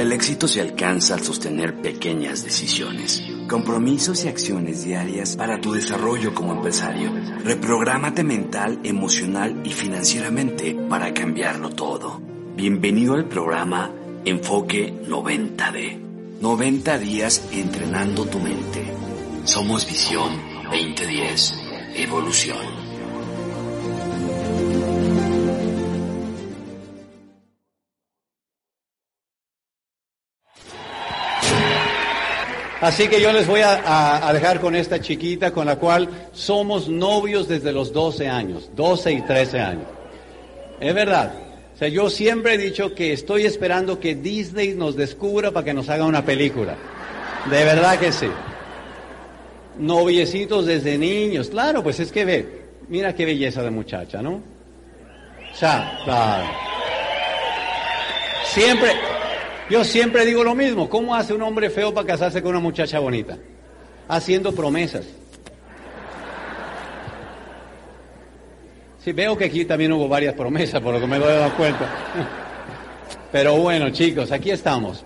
El éxito se alcanza al sostener pequeñas decisiones, compromisos y acciones diarias para tu desarrollo como empresario. Reprográmate mental, emocional y financieramente para cambiarlo todo. Bienvenido al programa Enfoque 90D. 90 días entrenando tu mente. Somos Visión 2010. Evolución. Así que yo les voy a, dejar con esta chiquita con la cual somos novios desde los 12 años, 12 y 13 años. Es verdad. O sea, yo siempre he dicho que estoy esperando que Disney nos descubra para que nos haga una película. De verdad que sí. Noviecitos desde niños. Claro, pues es que ve, mira qué belleza de muchacha, ¿no? O sea, claro. Siempre, yo siempre digo lo mismo, ¿cómo hace un hombre feo para casarse con una muchacha bonita? Haciendo promesas. Sí, veo que aquí también hubo varias promesas, por lo que me doy cuenta. Pero bueno, chicos, aquí estamos.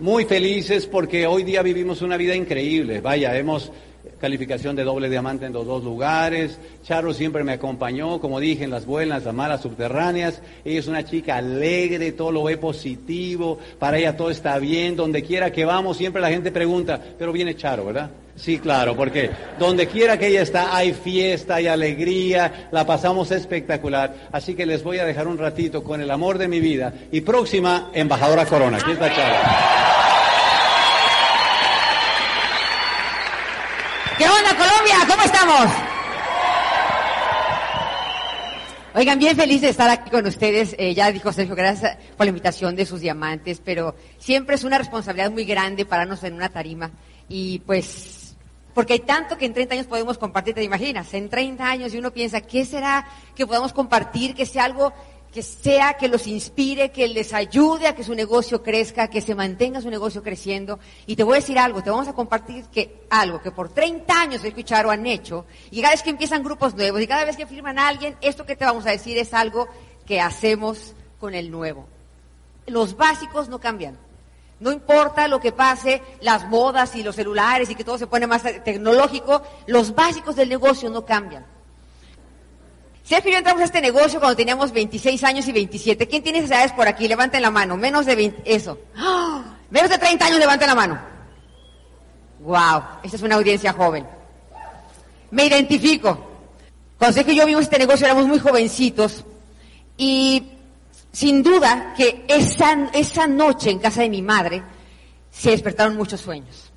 Muy felices porque hoy día vivimos una vida increíble. Vaya, hemos calificación de doble diamante en los dos lugares. Charo siempre me acompañó, como dije, en las buenas, las malas, subterráneas. Ella es una chica alegre, todo lo ve positivo, para ella todo está bien, donde quiera que vamos, siempre la gente pregunta, pero viene Charo, ¿verdad? Sí, claro, porque donde quiera que ella está hay fiesta, hay alegría, la pasamos espectacular. Así que les voy a dejar un ratito con el amor de mi vida. Y próxima, embajadora Corona. Aquí está Charo. ¿Qué onda Colombia? ¿Cómo estamos? Oigan, bien feliz de estar aquí con ustedes. Eh, ya dijo Sergio, gracias por la invitación de sus diamantes, pero siempre es una responsabilidad muy grande pararnos en una tarima. Y pues, porque hay tanto que en 30 años podemos compartir, te imaginas, en 30 años y uno piensa, ¿qué será que podamos compartir? Que sea algo que sea, que los inspire, que les ayude a que su negocio crezca, que se mantenga su negocio creciendo. Y te voy a decir algo, te vamos a compartir que algo que por 30 años escucharon han hecho, y cada vez que empiezan grupos nuevos, y cada vez que firman a alguien, esto que te vamos a decir es algo que hacemos con el nuevo. Los básicos no cambian. No importa lo que pase, las modas y los celulares y que todo se pone más tecnológico, los básicos del negocio no cambian. Sergio y yo entramos a este negocio cuando teníamos 26 años y 27. ¿Quién tiene esas edades por aquí? Levanten la mano. Menos de 20, eso. Menos de 30 años, levanten la mano. Wow, esta es una audiencia joven. Me identifico. Cuando Sergio y yo vimos este negocio éramos muy jovencitos y sin duda que esa, esa noche en casa de mi madre se despertaron muchos sueños.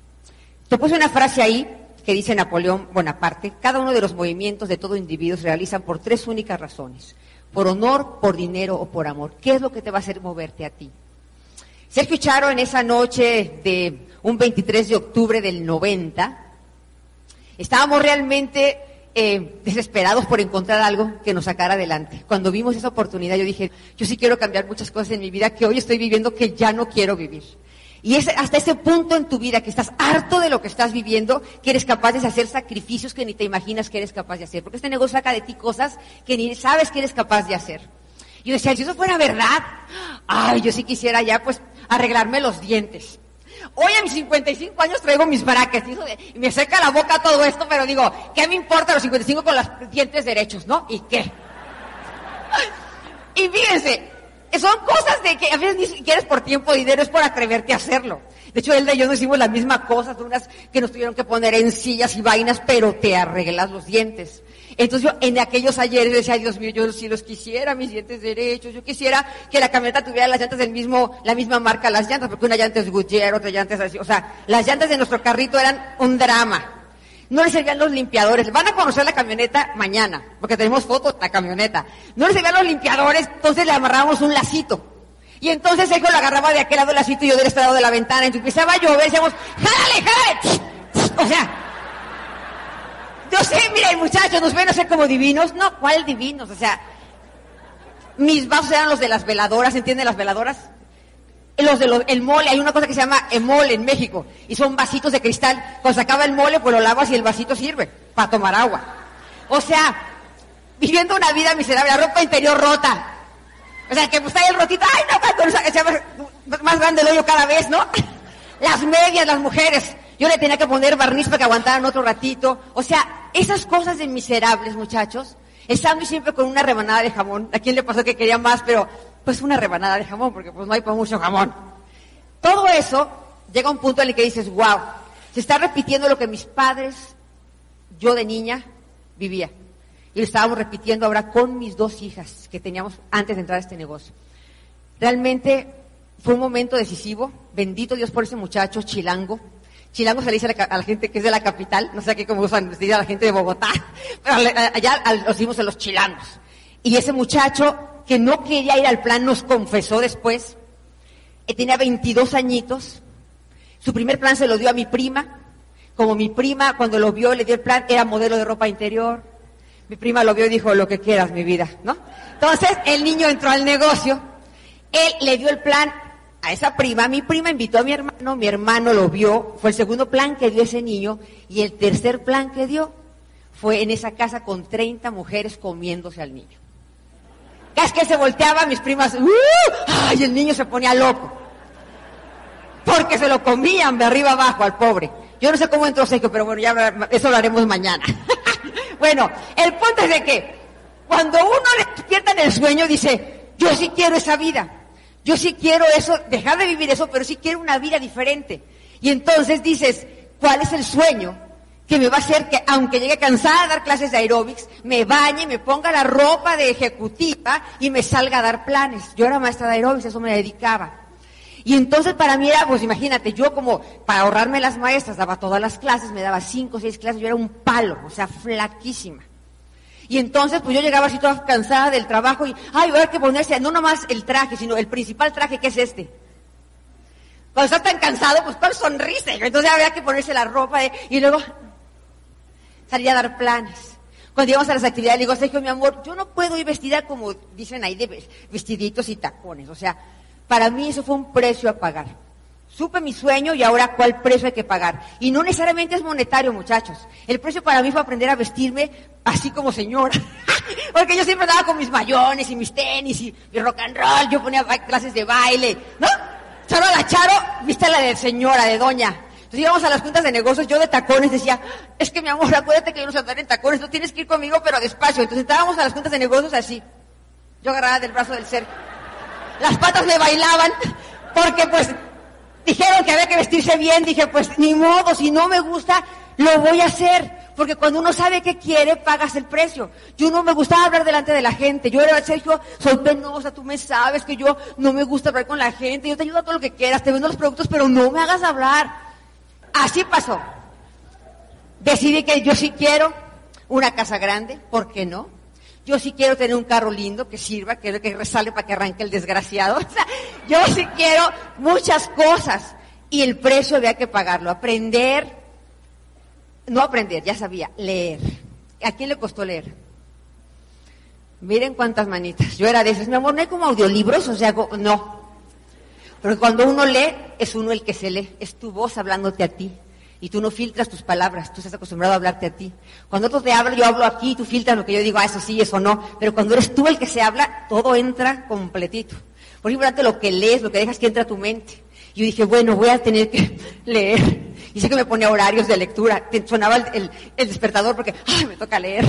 Te puse una frase ahí que dice Napoleón Bonaparte, cada uno de los movimientos de todo individuo se realizan por tres únicas razones, por honor, por dinero o por amor. ¿Qué es lo que te va a hacer moverte a ti? Sergio Charo en esa noche de un 23 de octubre del 90, estábamos realmente eh, desesperados por encontrar algo que nos sacara adelante. Cuando vimos esa oportunidad yo dije, yo sí quiero cambiar muchas cosas en mi vida que hoy estoy viviendo que ya no quiero vivir. Y es hasta ese punto en tu vida que estás harto de lo que estás viviendo, que eres capaz de hacer sacrificios que ni te imaginas que eres capaz de hacer. Porque este negocio saca de ti cosas que ni sabes que eres capaz de hacer. Y yo decía, si eso fuera verdad, ay, yo sí quisiera ya pues arreglarme los dientes. Hoy a mis 55 años traigo mis brackets y, me seca la boca todo esto, pero digo, ¿qué me importa los 55 con los dientes derechos, no? ¿Y qué? Y fíjense, son cosas de que a veces ni siquiera es por tiempo o dinero, es por atreverte a hacerlo. De hecho, él y yo nos hicimos la misma cosa, unas que nos tuvieron que poner en sillas y vainas, pero te arreglas los dientes. Entonces yo en aquellos ayeres decía, Dios mío, yo si los quisiera, mis dientes derechos, yo quisiera que la camioneta tuviera las llantas del mismo, la misma marca, las llantas, porque una llanta es Goodyear, otra llanta es así, o sea, las llantas de nuestro carrito eran un drama. No le servían los limpiadores. Van a conocer la camioneta mañana, porque tenemos fotos de la camioneta. No le servían los limpiadores, entonces le amarrábamos un lacito. Y entonces él lo agarraba de aquel lado del lacito y yo del este lado de la ventana. Entonces empezaba a llover y decíamos, ¡jálale, jálale! O sea, yo sé, miren muchachos, nos ven a ser como divinos. No, ¿cuál divinos? O sea, mis vasos eran los de las veladoras, ¿entienden las veladoras? Los de el mole, hay una cosa que se llama mole en México, y son vasitos de cristal. Cuando se el mole, pues lo lavas y el vasito sirve para tomar agua. O sea, viviendo una vida miserable, la ropa interior rota. O sea, que pues está el rotito, ay no, cuando se llama, más grande el hoyo cada vez, ¿no? Las medias, las mujeres. Yo le tenía que poner barniz para que aguantaran otro ratito. O sea, esas cosas de miserables, muchachos, estando siempre con una rebanada de jamón. ¿A quién le pasó que quería más? Pero, pues una rebanada de jamón, porque pues no hay para mucho jamón. Todo eso llega a un punto en el que dices, wow, se está repitiendo lo que mis padres, yo de niña, vivía. Y lo estábamos repitiendo ahora con mis dos hijas que teníamos antes de entrar a este negocio. Realmente fue un momento decisivo. Bendito Dios por ese muchacho chilango. Chilango se le dice a la, gente que es de la capital, no sé aquí cómo usan decir a la gente de Bogotá, pero allá los decimos a los chilangos. Y ese muchacho que no quería ir al plan nos confesó después, tenía 22 añitos, su primer plan se lo dio a mi prima, como mi prima cuando lo vio le dio el plan, era modelo de ropa interior, mi prima lo vio y dijo, lo que quieras, mi vida, ¿no? Entonces, el niño entró al negocio, él le dio el plan a esa prima, mi prima invitó a mi hermano, mi hermano lo vio, fue el segundo plan que dio ese niño, y el tercer plan que dio fue en esa casa con 30 mujeres comiéndose al niño. Cada que se volteaba, mis primas, ¡uh! ¡ay! El niño se ponía loco. Porque se lo comían de arriba abajo al pobre. Yo no sé cómo entró seco, pero bueno, ya eso lo haremos mañana. Bueno, el punto es de que cuando uno le despierta en el sueño dice, yo sí quiero esa vida, yo sí quiero eso, dejar de vivir eso, pero sí quiero una vida diferente. Y entonces dices, ¿cuál es el sueño que me va a hacer que, aunque llegue cansada de dar clases de aeróbics, me bañe, me ponga la ropa de ejecutiva y me salga a dar planes? Yo era maestra de aeróbics, eso me dedicaba. Y entonces para mí era, pues imagínate, yo como para ahorrarme las maestras, daba todas las clases, me daba cinco o seis clases, yo era un palo, o sea, flaquísima. Y entonces pues yo llegaba así toda cansada del trabajo y, ay, voy a que ponerse, no nomás el traje, sino el principal traje que es este. Cuando está tan cansado, pues cuál sonrisa. Entonces había que ponerse la ropa y luego salía a dar planes. Cuando íbamos a las actividades, le digo, Sergio, mi amor, yo no puedo ir vestida como dicen ahí de vestiditos y tacones. O sea, para mí eso fue un precio a pagar. Supe mi sueño y ahora cuál precio hay que pagar. Y no necesariamente es monetario, muchachos. El precio para mí fue aprender a vestirme así como señora. Porque yo siempre andaba con mis mayones y mis tenis y, mi rock and roll. Yo ponía clases de baile, ¿no? Charo la Charo, viste la de señora, de doña. Entonces íbamos a las juntas de negocios, yo de tacones decía, es que mi amor, acuérdate que yo no sé andar en tacones, tú tienes que ir conmigo, pero despacio. Entonces estábamos a las juntas de negocios así. Yo agarraba del brazo del ser las patas me bailaban, porque pues dijeron que había que vestirse bien, dije pues ni modo, si no me gusta, lo voy a hacer. Porque cuando uno sabe qué quiere, pagas el precio. Yo no me gustaba hablar delante de la gente. Yo era, Sergio, soy penosa, tú me sabes que yo no me gusta hablar con la gente. Yo te ayudo a todo lo que quieras, te vendo los productos, pero no me hagas hablar. Así pasó. Decidí que yo sí quiero una casa grande, ¿por qué no? Yo sí quiero tener un carro lindo que sirva, que, que resale para que arranque el desgraciado. Yo sí quiero muchas cosas. Y el precio había que pagarlo. Aprender, no aprender, ya sabía, leer. ¿A quién le costó leer? Miren cuántas manitas. Yo era de esas, mi amor, no hay como audiolibros, o sea, no. Pero cuando uno lee, es uno el que se lee, es tu voz hablándote a ti y tú no filtras tus palabras, tú estás acostumbrado a hablarte a ti. Cuando otro te habla, yo hablo aquí, tú filtras lo que yo digo, ah, eso sí, eso no, pero cuando eres tú el que se habla, todo entra completito. Por ejemplo, lo que lees, lo que dejas que entra a tu mente. Yo dije, bueno, voy a tener que leer. Y sé que me ponía horarios de lectura, sonaba el, despertador porque, ay, me toca leer.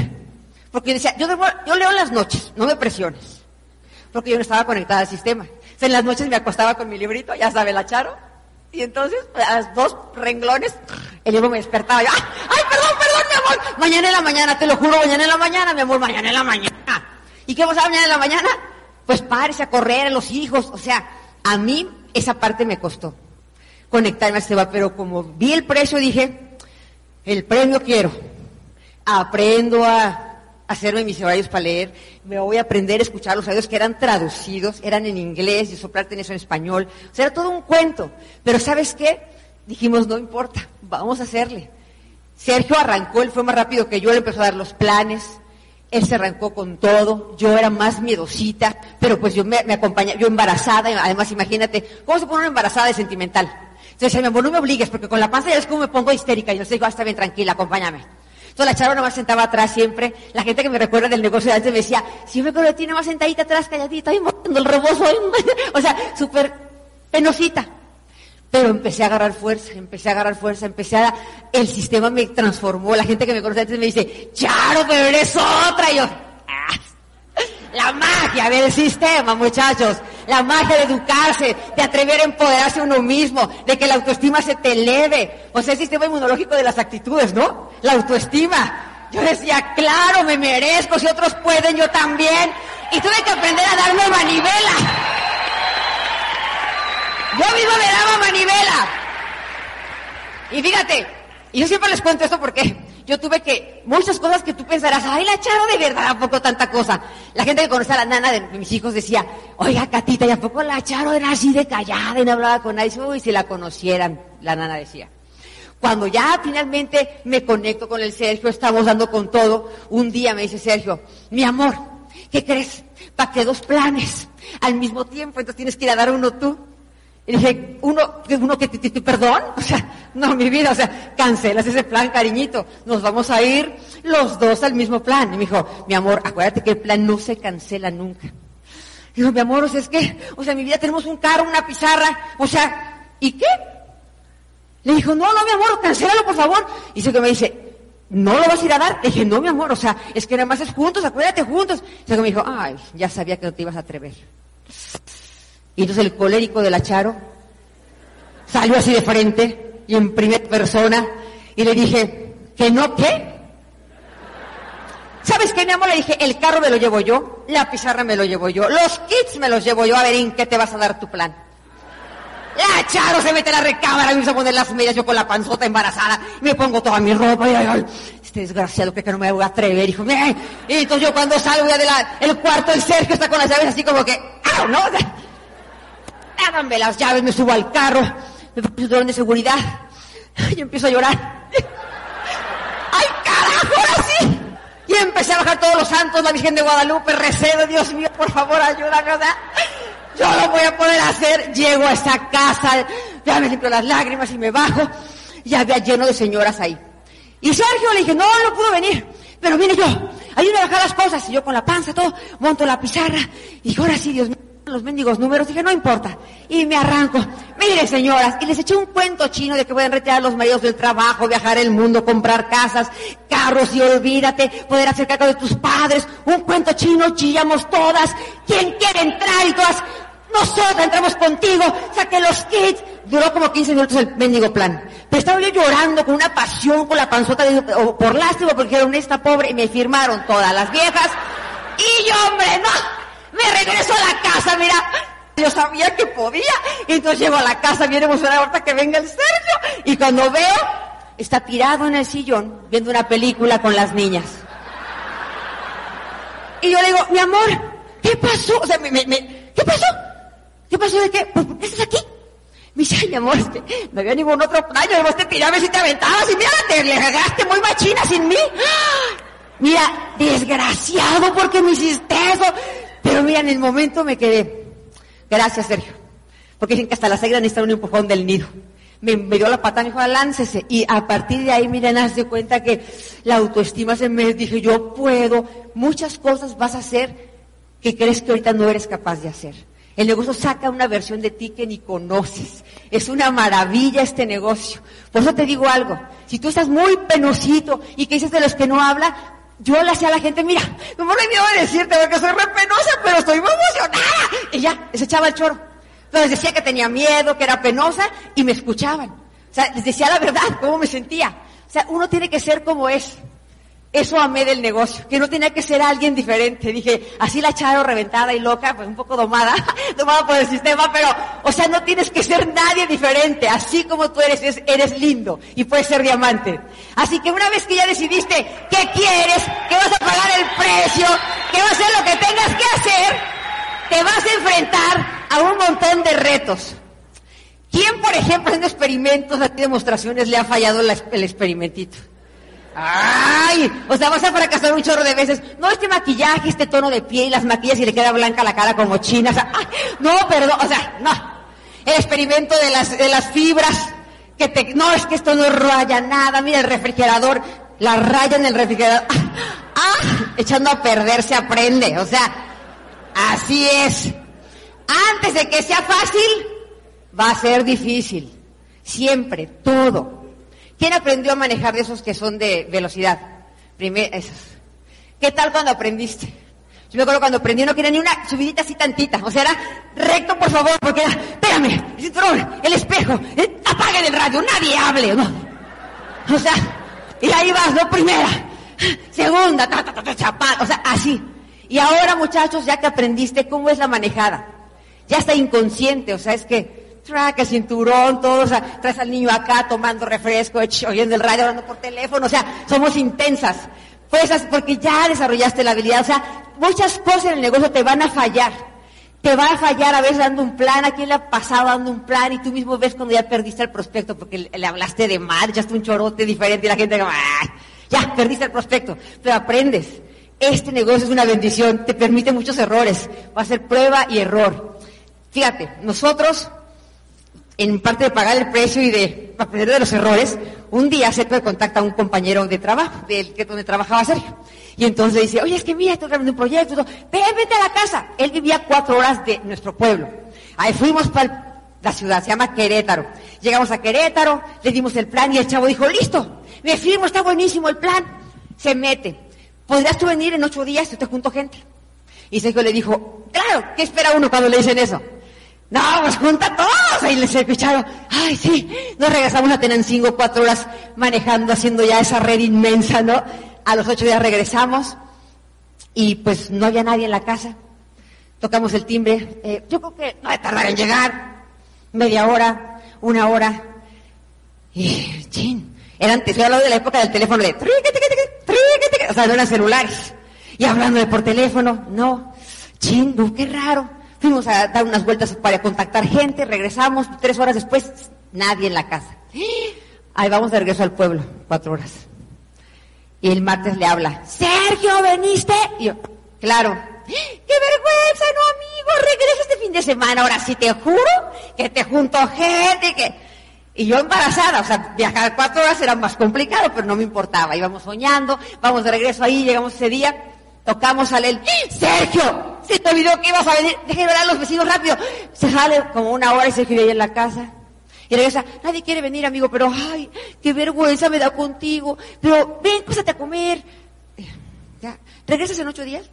Porque decía, yo, yo leo en las noches, no me presiones. Porque yo no estaba conectada al sistema. En las noches me acostaba con mi librito, ya sabe la charo, y entonces, a los dos renglones, el libro me despertaba. Yo, ¡Ay, perdón, perdón, mi amor! Mañana en la mañana, te lo juro, mañana en la mañana, mi amor, mañana en la mañana. ¿Y qué pasa mañana en la mañana? Pues párese a correr a los hijos. O sea, a mí esa parte me costó conectarme a este va, pero como vi el precio dije, el premio quiero. Aprendo a hacerme mis horarios para leer, me voy a aprender a escuchar los audios que eran traducidos, eran en inglés y soplarte en eso en español. O sea, era todo un cuento. Pero ¿sabes qué? Dijimos, no importa, vamos a hacerle. Sergio arrancó, él fue más rápido que yo, él empezó a dar los planes, él se arrancó con todo, yo era más miedosita, pero pues yo me, me acompañaba, yo embarazada, además imagínate, ¿cómo se pone una embarazada de sentimental? Entonces, mi amor, no me obligues, porque con la panza ya es como me pongo histérica, y yo les digo, ah, está bien, tranquila, acompáñame. Entonces la chava nomás sentaba atrás siempre. La gente que me recuerda del negocio de antes me decía, si me acuerdo de ti sentadita atrás, calladita, ahí moviendo el rebozo. o sea, súper penosita. Pero empecé a agarrar fuerza, empecé a agarrar fuerza, empecé a... El sistema me transformó. La gente que me conoce antes me dice, Charo, pero eres otra. Y yo, ah, la magia del sistema, muchachos. La magia de educarse, de atrever a empoderarse uno mismo, de que la autoestima se te eleve. O sea, el sistema inmunológico de las actitudes, ¿no? La autoestima. Yo decía, claro, me merezco, si otros pueden, yo también. Y tuve que aprender a darme manivela. Yo mismo me daba manivela. Y fíjate, y yo siempre les cuento esto porque yo tuve que, muchas cosas que tú pensarás, ay, la Charo de verdad, ¿a poco tanta cosa? La gente que conoce a la nana de mis hijos decía, oiga, Catita, ¿y a poco la Charo era así de callada y no hablaba con nadie? Uy, si la conocieran, la nana decía. Cuando ya finalmente me conecto con el Sergio, estamos dando con todo, un día me dice Sergio, mi amor, ¿qué crees? que dos planes al mismo tiempo, entonces tienes que ir a dar uno tú. Y dije, uno, uno que perdón, o sea, no, mi vida, o sea, cancelas ese plan, cariñito, nos vamos a ir los dos al mismo plan. Y me dijo, mi amor, acuérdate que el plan no se cancela nunca. Digo, mi amor, o sea, es que, o sea, mi vida tenemos un carro, una pizarra, o sea, ¿y qué? Le dijo, no, no, mi amor, cancélalo, por favor. Y se que me dice, ¿no lo vas a ir a dar? Le dije, no, mi amor, o sea, es que nada más es juntos, acuérdate juntos. Y se me dijo, ay, ya sabía que no te ibas a atrever. Y entonces el colérico de la Charo salió así de frente y en primera persona y le dije, ¿que no qué? ¿Sabes qué, mi amor? Le dije, el carro me lo llevo yo, la pizarra me lo llevo yo, los kits me los llevo yo, a ver en qué te vas a dar tu plan. La Charo se mete a la recámara, me hizo poner las medias, yo con la panzota embarazada, me pongo toda mi ropa, y ay, este desgraciado que no me voy a atrever, hijo. Y entonces yo cuando salgo ya del cuarto, el Sergio está con las llaves así como que, ¡ah, no! Háganme las llaves, me subo al carro, me pongo cinturón de seguridad, y empiezo a llorar. ¡Ay, carajo, ahora sí! Y empecé a bajar todos los santos, la Virgen de Guadalupe, recedo, Dios mío, por favor, ayúdame, o yo lo voy a poder hacer. Llego a esa casa, ya me limpio las lágrimas y me bajo, y había lleno de señoras ahí. Y Sergio le dije, no, no pudo venir, pero vine yo, ayúdame a bajar las cosas, y yo con la panza, todo, monto la pizarra, y ahora sí, Dios mío los mendigos números, dije, no importa. Y me arranco. Mire, señoras, y les eché un cuento chino de que pueden retirar los maridos del trabajo, viajar el mundo, comprar casas, carros y olvídate, poder hacer cargo de tus padres. Un cuento chino, chillamos todas. ¿Quién quiere entrar? Y todas, nosotros entramos contigo, saqué los kits. Duró como 15 minutos el mendigo plan. Pero estaba yo llorando con una pasión, con la panzota, de, por lástima, porque era esta pobre, y me firmaron todas las viejas. Y yo, hombre, no, me regreso a la casa, mira. Yo sabía que podía. Entonces llego a la casa bien emocionada ahorita que venga el Sergio. Y cuando veo, está tirado en el sillón viendo una película con las niñas. Y yo le digo, mi amor, ¿qué pasó? O sea, me, me, ¿qué pasó? ¿Qué pasó de qué? ¿Por qué estás aquí? Me dice, ay, mi amor, es que no había ningún otro plan. Yo te tirabas y te aventabas y mira, te le regaste muy machina sin mí. Mira, desgraciado, porque me hiciste eso? Pero mira, en el momento me quedé. Gracias, Sergio. Porque dicen que hasta la águilas necesitan un empujón del nido. Me, dio la pata, me dijo, láncese. Y a partir de ahí, miren, haz de cuenta que la autoestima se me dije, yo puedo, muchas cosas vas a hacer que crees que ahorita no eres capaz de hacer. El negocio saca una versión de ti que ni conoces. Es una maravilla este negocio. Por eso te digo algo. Si tú estás muy penosito y que dices de los que no habla, yo le hacía a la gente, mira, no me miedo de decirte porque soy re penosa, pero estoy muy emocionada. Y ya, se echaba el choro. Entonces decía que tenía miedo, que era penosa, y me escuchaban. O sea, les decía la verdad, cómo me sentía. O sea, uno tiene que ser como es. Eso amé del negocio, que no tenía que ser alguien diferente. Dije, así la Charo reventada y loca, pues un poco domada, domada por el sistema, pero, o sea, no tienes que ser nadie diferente. Así como tú eres, eres lindo y puedes ser diamante. Así que una vez que ya decidiste qué quieres, que vas a pagar el precio, que vas a hacer lo que tengas que hacer, te vas a enfrentar a un montón de retos. ¿Quién, por ejemplo, en experimentos, a demostraciones, le ha fallado el experimentito? ¡Ay! O sea, vas a fracasar un chorro de veces. No, este maquillaje, este tono de piel, las maquillas y le queda blanca la cara como china. O sea, no, perdón, o sea, no. El experimento de las, de las fibras, que te, no, es que esto no raya nada. Mira el refrigerador, la raya en el refrigerador. ¡Ah! Echando a perder se aprende. O sea, así es. Antes de que sea fácil, Va a ser difícil. Siempre, todo. ¿Quién aprendió a manejar de esos que son de velocidad? Primero, esos. ¿Qué tal cuando aprendiste? Yo me acuerdo cuando aprendí no quería ni una subidita así tantita. O sea, era recto, por favor, porque era, espérame, el cinturón, el espejo, eh, apaguen el radio, nadie hable. ¿no? O sea, y ahí vas, ¿no? Primera, segunda, ta, ta, ta, ta, o sea, así. Y ahora, muchachos, ya que aprendiste cómo es la manejada, ya está inconsciente, o sea, es que traca el cinturón, todo, o sea, traes al niño acá tomando refresco, oyendo el radio, hablando por teléfono, o sea, somos intensas. Pues porque ya desarrollaste la habilidad, o sea, muchas cosas en el negocio te van a fallar. Te va a fallar a veces dando un plan, a quién le ha pasado dando un plan y tú mismo ves cuando ya perdiste el prospecto porque le, hablaste de mal, ya un chorote diferente y la gente "Ay, ya perdiste el prospecto, pero aprendes. Este negocio es una bendición, te permite muchos errores, va a ser prueba y error. Fíjate, nosotros, en parte de pagar el precio y de aprender de los errores, un día Sergio contacta a un compañero de trabajo, del que donde trabajaba Sergio. Y entonces dice, oye, es que mira, estoy trabajando un proyecto, ven, vete a la casa. Él vivía cuatro horas de nuestro pueblo. Ahí fuimos para la ciudad, se llama Querétaro. Llegamos a Querétaro, le dimos el plan y el chavo dijo, listo, me firmo, está buenísimo el plan. Se mete. ¿Podrías tú venir en ocho días? Yo te junto gente. Y Sergio le dijo, claro, ¿qué espera uno cuando le dicen eso? No, pues junta todos. Y les escucharon, ay, sí. Nos regresamos a Tenancingo cuatro horas manejando, haciendo ya esa red inmensa, ¿no? A los ocho días regresamos y pues no había nadie en la casa. Tocamos el timbre. Eh, yo creo que no va a tardar en llegar. Media hora, una hora. Y, chin, eran, te estoy hablando de la época del teléfono de o sea, no eran celulares. Y hablando de por teléfono, no. Chin, qué raro. Fuimos a dar unas vueltas para contactar gente, regresamos, tres horas después, nadie en la casa. Ahí vamos de regreso al pueblo, cuatro horas. Y el martes le habla, Sergio, ¿veniste? Y yo, claro. ¡Qué vergüenza, no, amigo! Regreso este fin de semana, ahora sí te juro que te junto gente que... Y yo embarazada, o sea, viajar cuatro horas era más complicado, pero no me importaba. Íbamos soñando, vamos de regreso ahí, llegamos ese día, tocamos a él. ¡Sergio! Se te olvidó que ibas a venir, déjenme ver a los vecinos rápido. Se sale como una hora y Sergio ahí en la casa. Y regresa, nadie quiere venir, amigo, pero ay, qué vergüenza me da contigo. Pero ven, pásate a comer. Ya, ¿regresas en ocho días?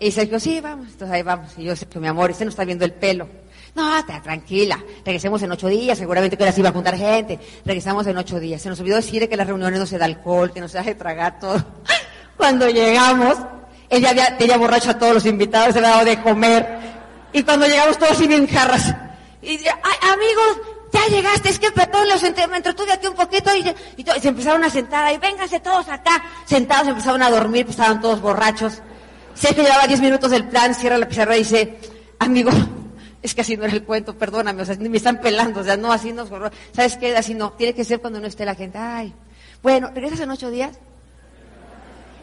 Y Sergio, sí, vamos, entonces ahí vamos. Y yo, Sergio, mi amor, este no está viendo el pelo. No, tranquila. Regresemos en ocho días, seguramente que ahora sí iba a juntar gente. Regresamos en ocho días. Se nos olvidó decir que las reuniones no se da alcohol, que no se hace tragar todo. Cuando llegamos, él ya había, tenía borracho a todos los invitados, se había dado de comer. Y cuando llegamos todos así bien jarras. Y ay, amigos, ya llegaste, es que perdón, los me entretuve aquí un poquito y, y, y, se empezaron a sentar ahí, vénganse todos acá, sentados, empezaron a dormir, pues estaban todos borrachos. Sé que llevaba diez minutos del plan, cierra la pizarra y dice, amigo, es que así no era el cuento, perdóname, o sea, me están pelando, o sea, no, así no, ¿sabes qué? Así no, tiene que ser cuando no esté la gente, ay, bueno, ¿regresas en ocho días?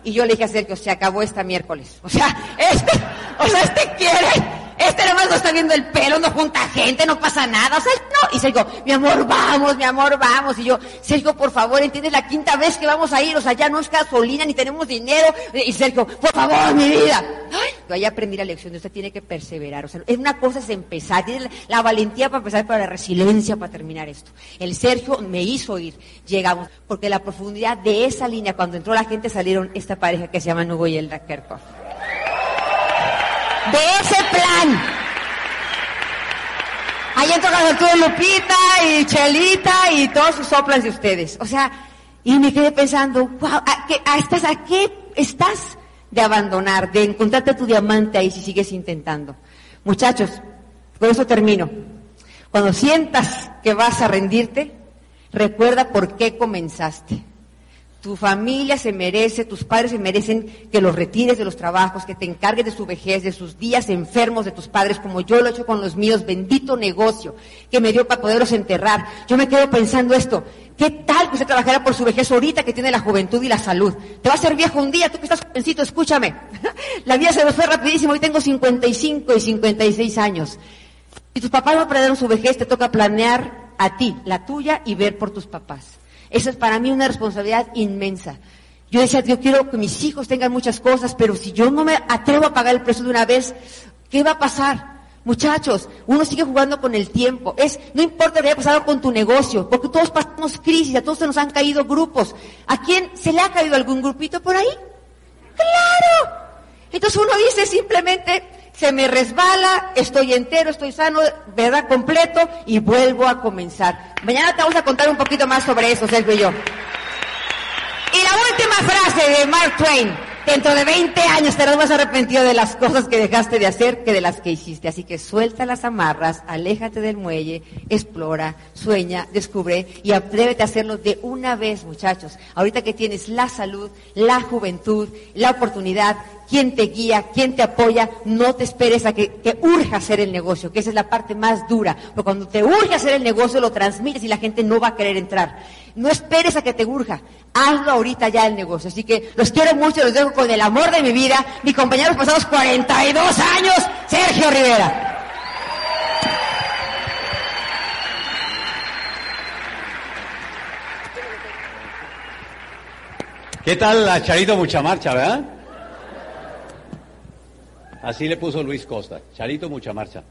Y yo le dije a Sergio, se acabó esta miércoles. O sea, este, o sea, este quiere, este nada más no está viendo el pelo, no junta gente, no pasa nada. O sea, no. Y Sergio, mi amor, vamos, mi amor, vamos. Y yo, Sergio, por favor, entiendes la quinta vez que vamos a ir. O sea, ya no es gasolina, ni tenemos dinero. Y Sergio, por favor, mi vida. Ay, yo ahí aprendí la lección. Usted tiene que perseverar. O sea, es una cosa es empezar. Tiene la, valentía para empezar, para la resiliencia para terminar esto. El Sergio me hizo ir. Llegamos. Porque la profundidad de esa línea, cuando entró la gente, salieron esta pareja que se llama Hugo y Elda Kerkhoff de ese plan. Ahí entró Arturo Lupita y Chelita y todos sus soplas de ustedes. O sea, y me quedé pensando, wow, ¿a qué, a estás, ¿a qué estás de abandonar, de encontrarte tu diamante ahí si sigues intentando? Muchachos, por eso termino. Cuando sientas que vas a rendirte, recuerda por qué comenzaste. Tu familia se merece, tus padres se merecen que los retires de los trabajos, que te encargues de su vejez, de sus días enfermos de tus padres, como yo lo he hecho con los míos, bendito negocio que me dio para poderlos enterrar. Yo me quedo pensando esto, ¿qué tal que usted trabajara por su vejez ahorita que tiene la juventud y la salud? Te va a ser viejo un día, tú que estás jovencito, escúchame. La vida se nos fue rapidísimo, hoy tengo 55 y 56 años. Si tus papás no perdieron su vejez, te toca planear a ti, la tuya, y ver por tus papás. Eso es para mí una responsabilidad inmensa. Yo decía, yo quiero que mis hijos tengan muchas cosas, pero si yo no me atrevo a pagar el precio de una vez, ¿qué va a pasar? Muchachos, uno sigue jugando con el tiempo. Es, no importa lo que haya pasado con tu negocio, porque todos pasamos crisis, a todos se nos han caído grupos. ¿A quién se le ha caído algún grupito por ahí? ¡Claro! Entonces uno dice simplemente, se me resbala, estoy entero, estoy sano, verdad, completo, y vuelvo a comenzar. Mañana te vamos a contar un poquito más sobre eso, Sergio y yo. Y la última frase de Mark Twain. Dentro de 20 años estarás más arrepentido de las cosas que dejaste de hacer que de las que hiciste. Así que suelta las amarras, aléjate del muelle, explora, sueña, descubre y atrévete a hacerlo de una vez, muchachos. Ahorita que tienes la salud, la juventud, la oportunidad, quien te guía, quien te apoya, no te esperes a que te urja hacer el negocio, que esa es la parte más dura. Porque cuando te urge hacer el negocio, lo transmites y la gente no va a querer entrar. No esperes a que te urja. Hazlo ahorita ya el negocio. Así que los quiero mucho, los dejo con el amor de mi vida. Mi compañero pasados 42 años, Sergio Rivera. ¿Qué tal Charito Mucha Marcha, verdad? Así le puso Luis Costa, Charito Mucha Marcha.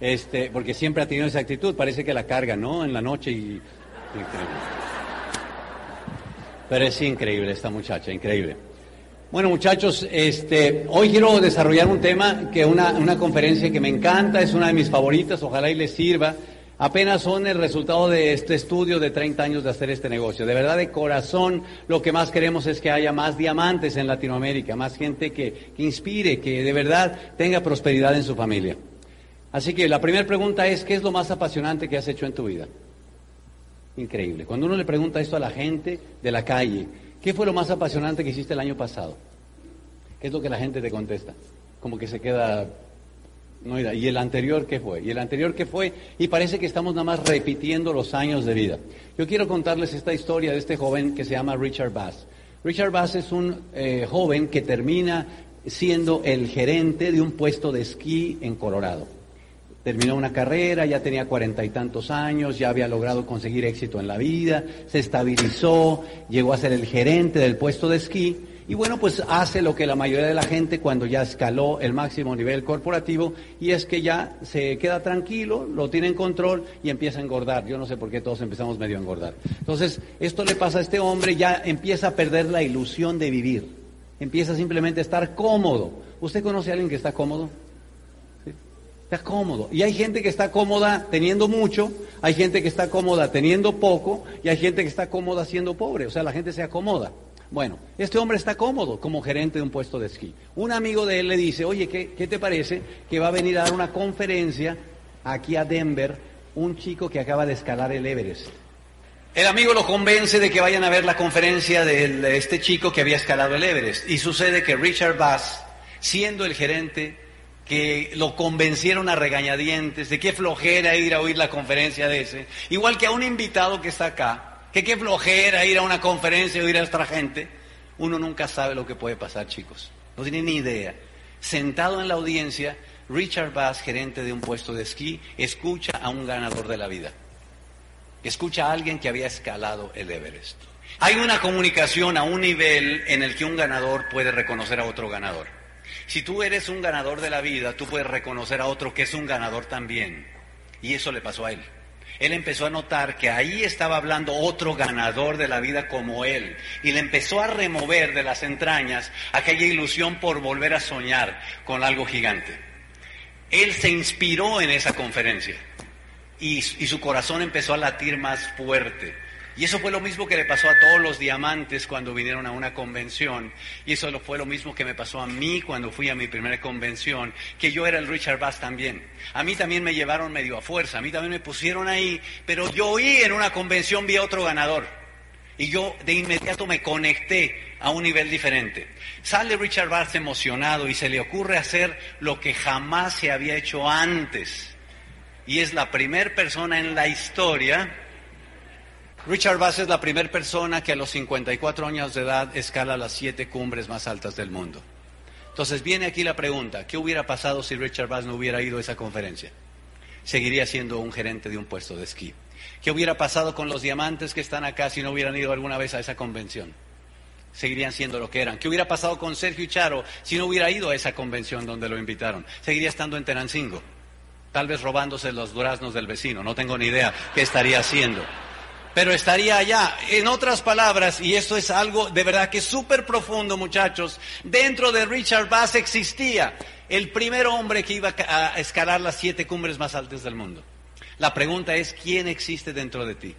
Este, porque siempre ha tenido esa actitud, parece que la carga, ¿no? En la noche y... Pero es increíble esta muchacha, increíble. Bueno, muchachos, este, hoy quiero desarrollar un tema que una, una conferencia que me encanta, es una de mis favoritas, ojalá y les sirva. Apenas son el resultado de este estudio de 30 años de hacer este negocio. De verdad, de corazón, lo que más queremos es que haya más diamantes en Latinoamérica, más gente que, que inspire, que de verdad tenga prosperidad en su familia. Así que la primera pregunta es, ¿qué es lo más apasionante que has hecho en tu vida? Increíble. Cuando uno le pregunta esto a la gente de la calle, ¿qué fue lo más apasionante que hiciste el año pasado? ¿Qué es lo que la gente te contesta? Como que se queda no, ¿y el anterior qué fue? ¿Y el anterior qué fue? Y parece que estamos nada más repitiendo los años de vida. Yo quiero contarles esta historia de este joven que se llama Richard Bass. Richard Bass es un eh, joven que termina siendo el gerente de un puesto de esquí en Colorado. Terminó una carrera, ya tenía cuarenta y tantos años, ya había logrado conseguir éxito en la vida, se estabilizó, llegó a ser el gerente del puesto de esquí y bueno, pues hace lo que la mayoría de la gente cuando ya escaló el máximo nivel corporativo y es que ya se queda tranquilo, lo tiene en control y empieza a engordar. Yo no sé por qué todos empezamos medio a engordar. Entonces, esto le pasa a este hombre, ya empieza a perder la ilusión de vivir. Empieza simplemente a estar cómodo. ¿Usted conoce a alguien que está cómodo? Está cómodo. Y hay gente que está cómoda teniendo mucho, hay gente que está cómoda teniendo poco y hay gente que está cómoda siendo pobre. O sea, la gente se acomoda. Bueno, este hombre está cómodo como gerente de un puesto de esquí. Un amigo de él le dice, oye, ¿qué, ¿qué, te parece que va a venir a dar una conferencia aquí a Denver un chico que acaba de escalar el Everest? El amigo lo convence de que vayan a ver la conferencia de este chico que había escalado el Everest. Y sucede que Richard Bass, siendo el gerente, que lo convencieron a regañadientes de qué flojera ir a oír la conferencia de ese, igual que a un invitado que está acá, que qué flojera ir a una conferencia o ir a otra gente. Uno nunca sabe lo que puede pasar, chicos. No tiene ni idea. Sentado en la audiencia, Richard Bass, gerente de un puesto de esquí, escucha a un ganador de la vida. Escucha a alguien que había escalado el Everest. Hay una comunicación a un nivel en el que un ganador puede reconocer a otro ganador. Si tú eres un ganador de la vida, tú puedes reconocer a otro que es un ganador también. Y eso le pasó a él él empezó a notar que ahí estaba hablando otro ganador de la vida como él. Y le empezó a remover de las entrañas aquella ilusión por volver a soñar con algo gigante. Él se inspiró en esa conferencia y, y su corazón empezó a latir más fuerte. Y eso fue lo mismo que le pasó a todos los diamantes cuando vinieron a una convención. Y eso fue lo mismo que me pasó a mí cuando fui a mi primera convención, que yo era el Richard Bass también. A mí también me llevaron medio a fuerza, a mí también me pusieron ahí, pero yo oí en una convención, vi a otro ganador. Y yo de inmediato me conecté a un nivel diferente. Sale Richard Bass emocionado y se le ocurre hacer lo que jamás se había hecho antes. Y es la primera persona en la historia Richard Bass es la primera persona que a los 54 años de edad escala las siete cumbres más altas del mundo. Entonces viene aquí la pregunta, ¿qué hubiera pasado si Richard Bass no hubiera ido a esa conferencia? Seguiría siendo un gerente de un puesto de esquí. ¿Qué hubiera pasado con los diamantes que están acá si no hubieran ido alguna vez a esa convención? Seguirían siendo lo que eran. ¿Qué hubiera pasado con Sergio Charo si no hubiera ido a esa convención donde lo invitaron? Seguiría estando en Tenancingo. Tal vez robándose los duraznos del vecino, no tengo ni idea qué estaría haciendo. Pero estaría allá. En otras palabras, y esto es algo de verdad que es súper profundo, muchachos, dentro de Richard Bass existía el primer hombre que iba a escalar las siete cumbres más altas del mundo. La pregunta es, ¿quién existe dentro de ti?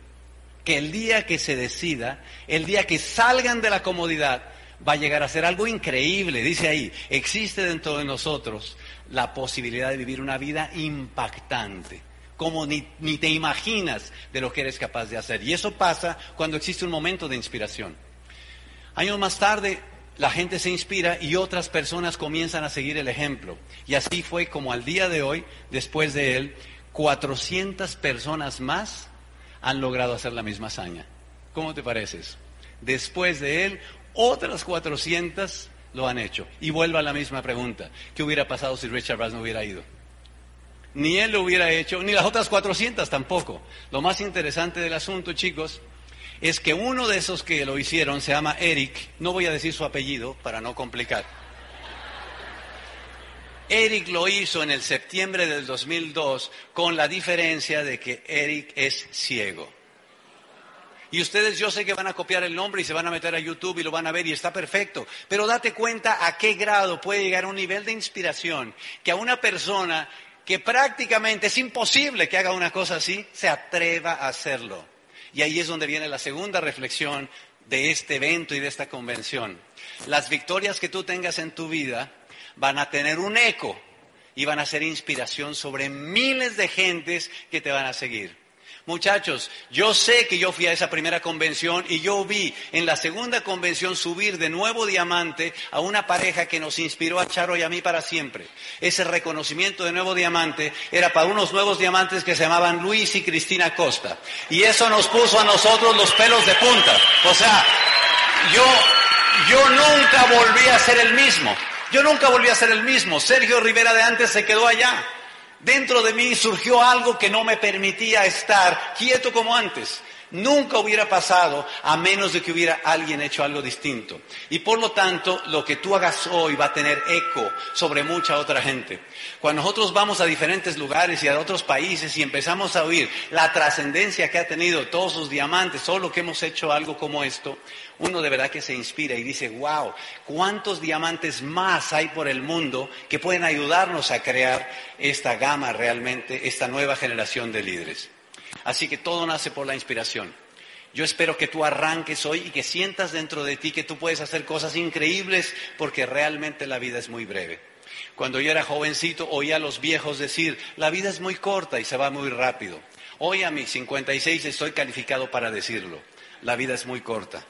Que el día que se decida, el día que salgan de la comodidad, va a llegar a ser algo increíble. Dice ahí, existe dentro de nosotros la posibilidad de vivir una vida impactante, como ni, ni, te imaginas de lo que eres capaz de hacer. Y eso pasa cuando existe un momento de inspiración. Años más tarde, la gente se inspira y otras personas comienzan a seguir el ejemplo. Y así fue como al día de hoy, después de él, 400 personas más han logrado hacer la misma hazaña. ¿Cómo te pareces? Después de él, otras 400 lo han hecho. Y vuelvo a la misma pregunta. ¿Qué hubiera pasado si Richard Bass no hubiera ido? Ni él lo hubiera hecho, ni las otras 400 tampoco. Lo más interesante del asunto, chicos, es que uno de esos que lo hicieron se llama Eric. No voy a decir su apellido para no complicar. Eric lo hizo en el septiembre del 2002 con la diferencia de que Eric es ciego. Y ustedes yo sé que van a copiar el nombre y se van a meter a YouTube y lo van a ver y está perfecto. Pero date cuenta a qué grado puede llegar un nivel de inspiración que a una persona que prácticamente es imposible que haga una cosa así, se atreva a hacerlo. Y ahí es donde viene la segunda reflexión de este evento y de esta convención. Las victorias que tú tengas en tu vida van a tener un eco y van a ser inspiración sobre miles de gentes que te van a seguir. Muchachos, yo sé que yo fui a esa primera convención y yo vi en la segunda convención subir de nuevo diamante a una pareja que nos inspiró a Charo y a mí para siempre. Ese reconocimiento de nuevo diamante era para unos nuevos diamantes que se llamaban Luis y Cristina Costa. Y eso nos puso a nosotros los pelos de punta. O sea, yo, yo nunca volví a ser el mismo. Yo nunca volví a ser el mismo. Sergio Rivera de antes se quedó allá. Dentro de mí surgió algo que no me permitía estar quieto como antes. Nunca hubiera pasado a menos de que hubiera alguien hecho algo distinto. Y por lo tanto, lo que tú hagas hoy va a tener eco sobre mucha otra gente. Cuando nosotros vamos a diferentes lugares y a otros países y empezamos a oír la trascendencia que ha tenido todos sus diamantes, todo lo que hemos hecho algo como esto, uno de verdad que se inspira y dice, wow, ¿cuántos diamantes más hay por el mundo que pueden ayudarnos a crear esta gama realmente, esta nueva generación de líderes? Así que todo nace por la inspiración. Yo espero que tú arranques hoy y que sientas dentro de ti que tú puedes hacer cosas increíbles porque realmente la vida es muy breve. Cuando yo era jovencito oía a los viejos decir, la vida es muy corta y se va muy rápido. Hoy a mis 56 estoy calificado para decirlo, la vida es muy corta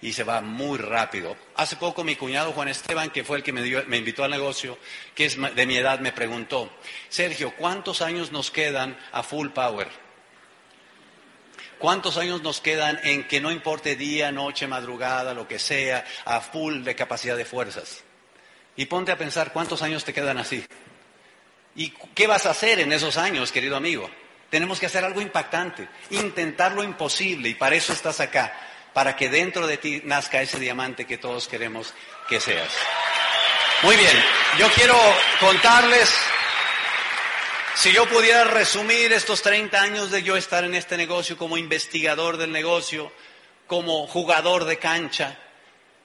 y se va muy rápido. Hace poco mi cuñado Juan Esteban, que fue el que me, me, invitó al negocio, que es de mi edad, me preguntó, Sergio, ¿cuántos años nos quedan a full power? ¿Cuántos años nos quedan en que no importe día, noche, madrugada, lo que sea, a full de capacidad de fuerzas? Y ponte a pensar cuántos años te quedan así. ¿Y qué vas a hacer en esos años, querido amigo? Tenemos que hacer algo impactante, intentar lo imposible y para eso estás acá para que dentro de ti nazca ese diamante que todos queremos que seas. Muy bien, yo quiero contarles, si yo pudiera resumir estos 30 años de yo estar en este negocio como investigador del negocio, como jugador de cancha,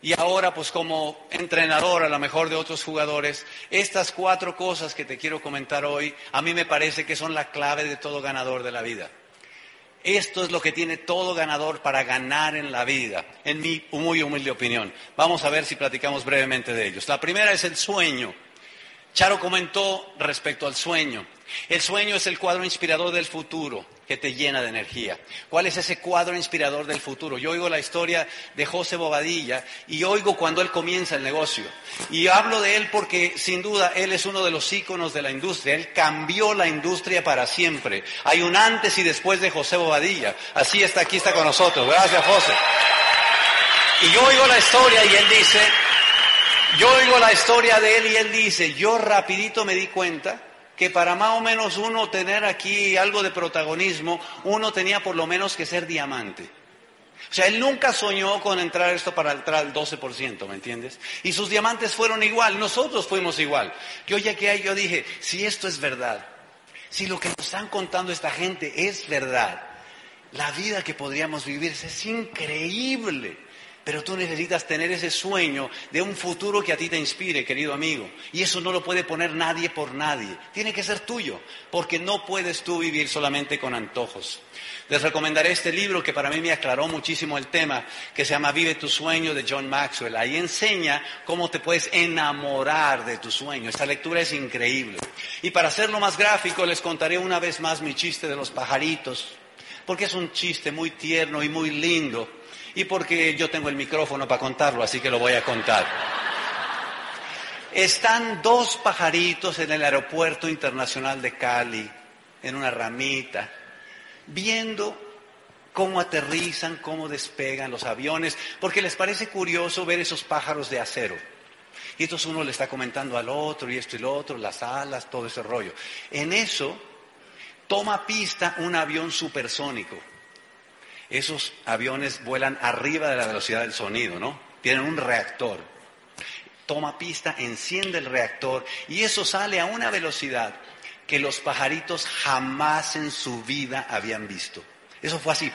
y ahora pues como entrenador a lo mejor de otros jugadores, estas cuatro cosas que te quiero comentar hoy, a mí me parece que son la clave de todo ganador de la vida. Esto es lo que tiene todo ganador para ganar en la vida, en mi muy humilde opinión. Vamos a ver si platicamos brevemente de ellos. La primera es el sueño. Charo comentó respecto al sueño. El sueño es el cuadro inspirador del futuro que te llena de energía. ¿Cuál es ese cuadro inspirador del futuro? Yo oigo la historia de José Bobadilla y oigo cuando él comienza el negocio. Y hablo de él porque sin duda él es uno de los íconos de la industria. Él cambió la industria para siempre. Hay un antes y después de José Bobadilla. Así está, aquí está con nosotros. Gracias, José. Y yo oigo la historia y él dice, yo oigo la historia de él y él dice, yo rapidito me di cuenta que para más o menos uno tener aquí algo de protagonismo, uno tenía por lo menos que ser diamante. O sea, él nunca soñó con entrar esto para entrar al 12%, ¿me entiendes? Y sus diamantes fueron igual, nosotros fuimos igual. Yo ya que yo dije, si esto es verdad, Si lo que nos están contando esta gente es verdad, la vida que podríamos vivir es increíble. Pero tú necesitas tener ese sueño de un futuro que a ti te inspire, querido amigo. Y eso no lo puede poner nadie por nadie. Tiene que ser tuyo, porque no puedes tú vivir solamente con antojos. Les recomendaré este libro que para mí me aclaró muchísimo el tema, que se llama Vive tu sueño de John Maxwell. Ahí enseña cómo te puedes enamorar de tu sueño. Esta lectura es increíble. Y para hacerlo más gráfico, les contaré una vez más mi chiste de los pajaritos, porque es un chiste muy tierno y muy lindo y porque yo tengo el micrófono para contarlo, así que lo voy a contar. Están dos pajaritos en el aeropuerto internacional de Cali, en una ramita, viendo cómo aterrizan, cómo despegan los aviones, porque les parece curioso ver esos pájaros de acero. Y entonces uno le está comentando al otro y esto y lo otro, las alas, todo ese rollo. En eso toma pista un avión supersónico esos aviones vuelan arriba de la velocidad del sonido, ¿no? Tienen un reactor. Toma pista, enciende el reactor y eso sale a una velocidad que los pajaritos jamás en su vida habían visto. Eso fue así,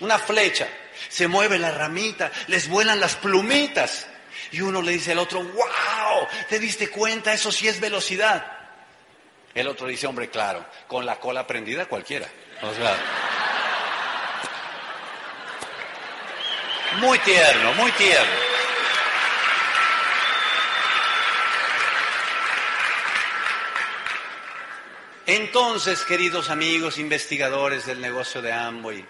una flecha, se mueve la ramita, les vuelan las plumitas. Y uno le dice al otro, wow, ¿te diste cuenta? Eso sí es velocidad. El otro dice, hombre, claro, con la cola prendida cualquiera. Muy tierno, muy tierno. Entonces, queridos amigos investigadores del negocio de Amway,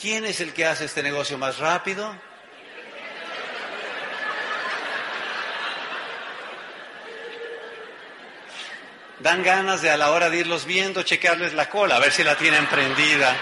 ¿quién es el que hace este negocio más rápido? Dan ganas de a la hora de irlos viendo checarles la cola, a ver si la tienen prendida.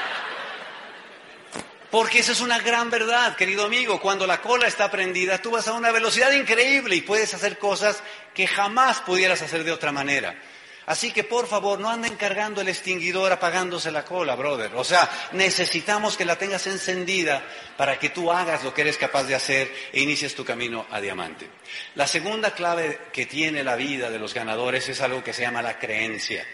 Porque esa es una gran verdad, querido amigo. Cuando la cola está prendida, tú vas a una velocidad increíble y puedes hacer cosas que jamás pudieras hacer de otra manera. Así que por favor, no anden cargando el extinguidor apagándose la cola, brother. O sea, necesitamos que la tengas encendida para que tú hagas lo que eres capaz de hacer e inicies tu camino a diamante. La segunda clave que tiene la vida de los ganadores es algo que se llama la creencia.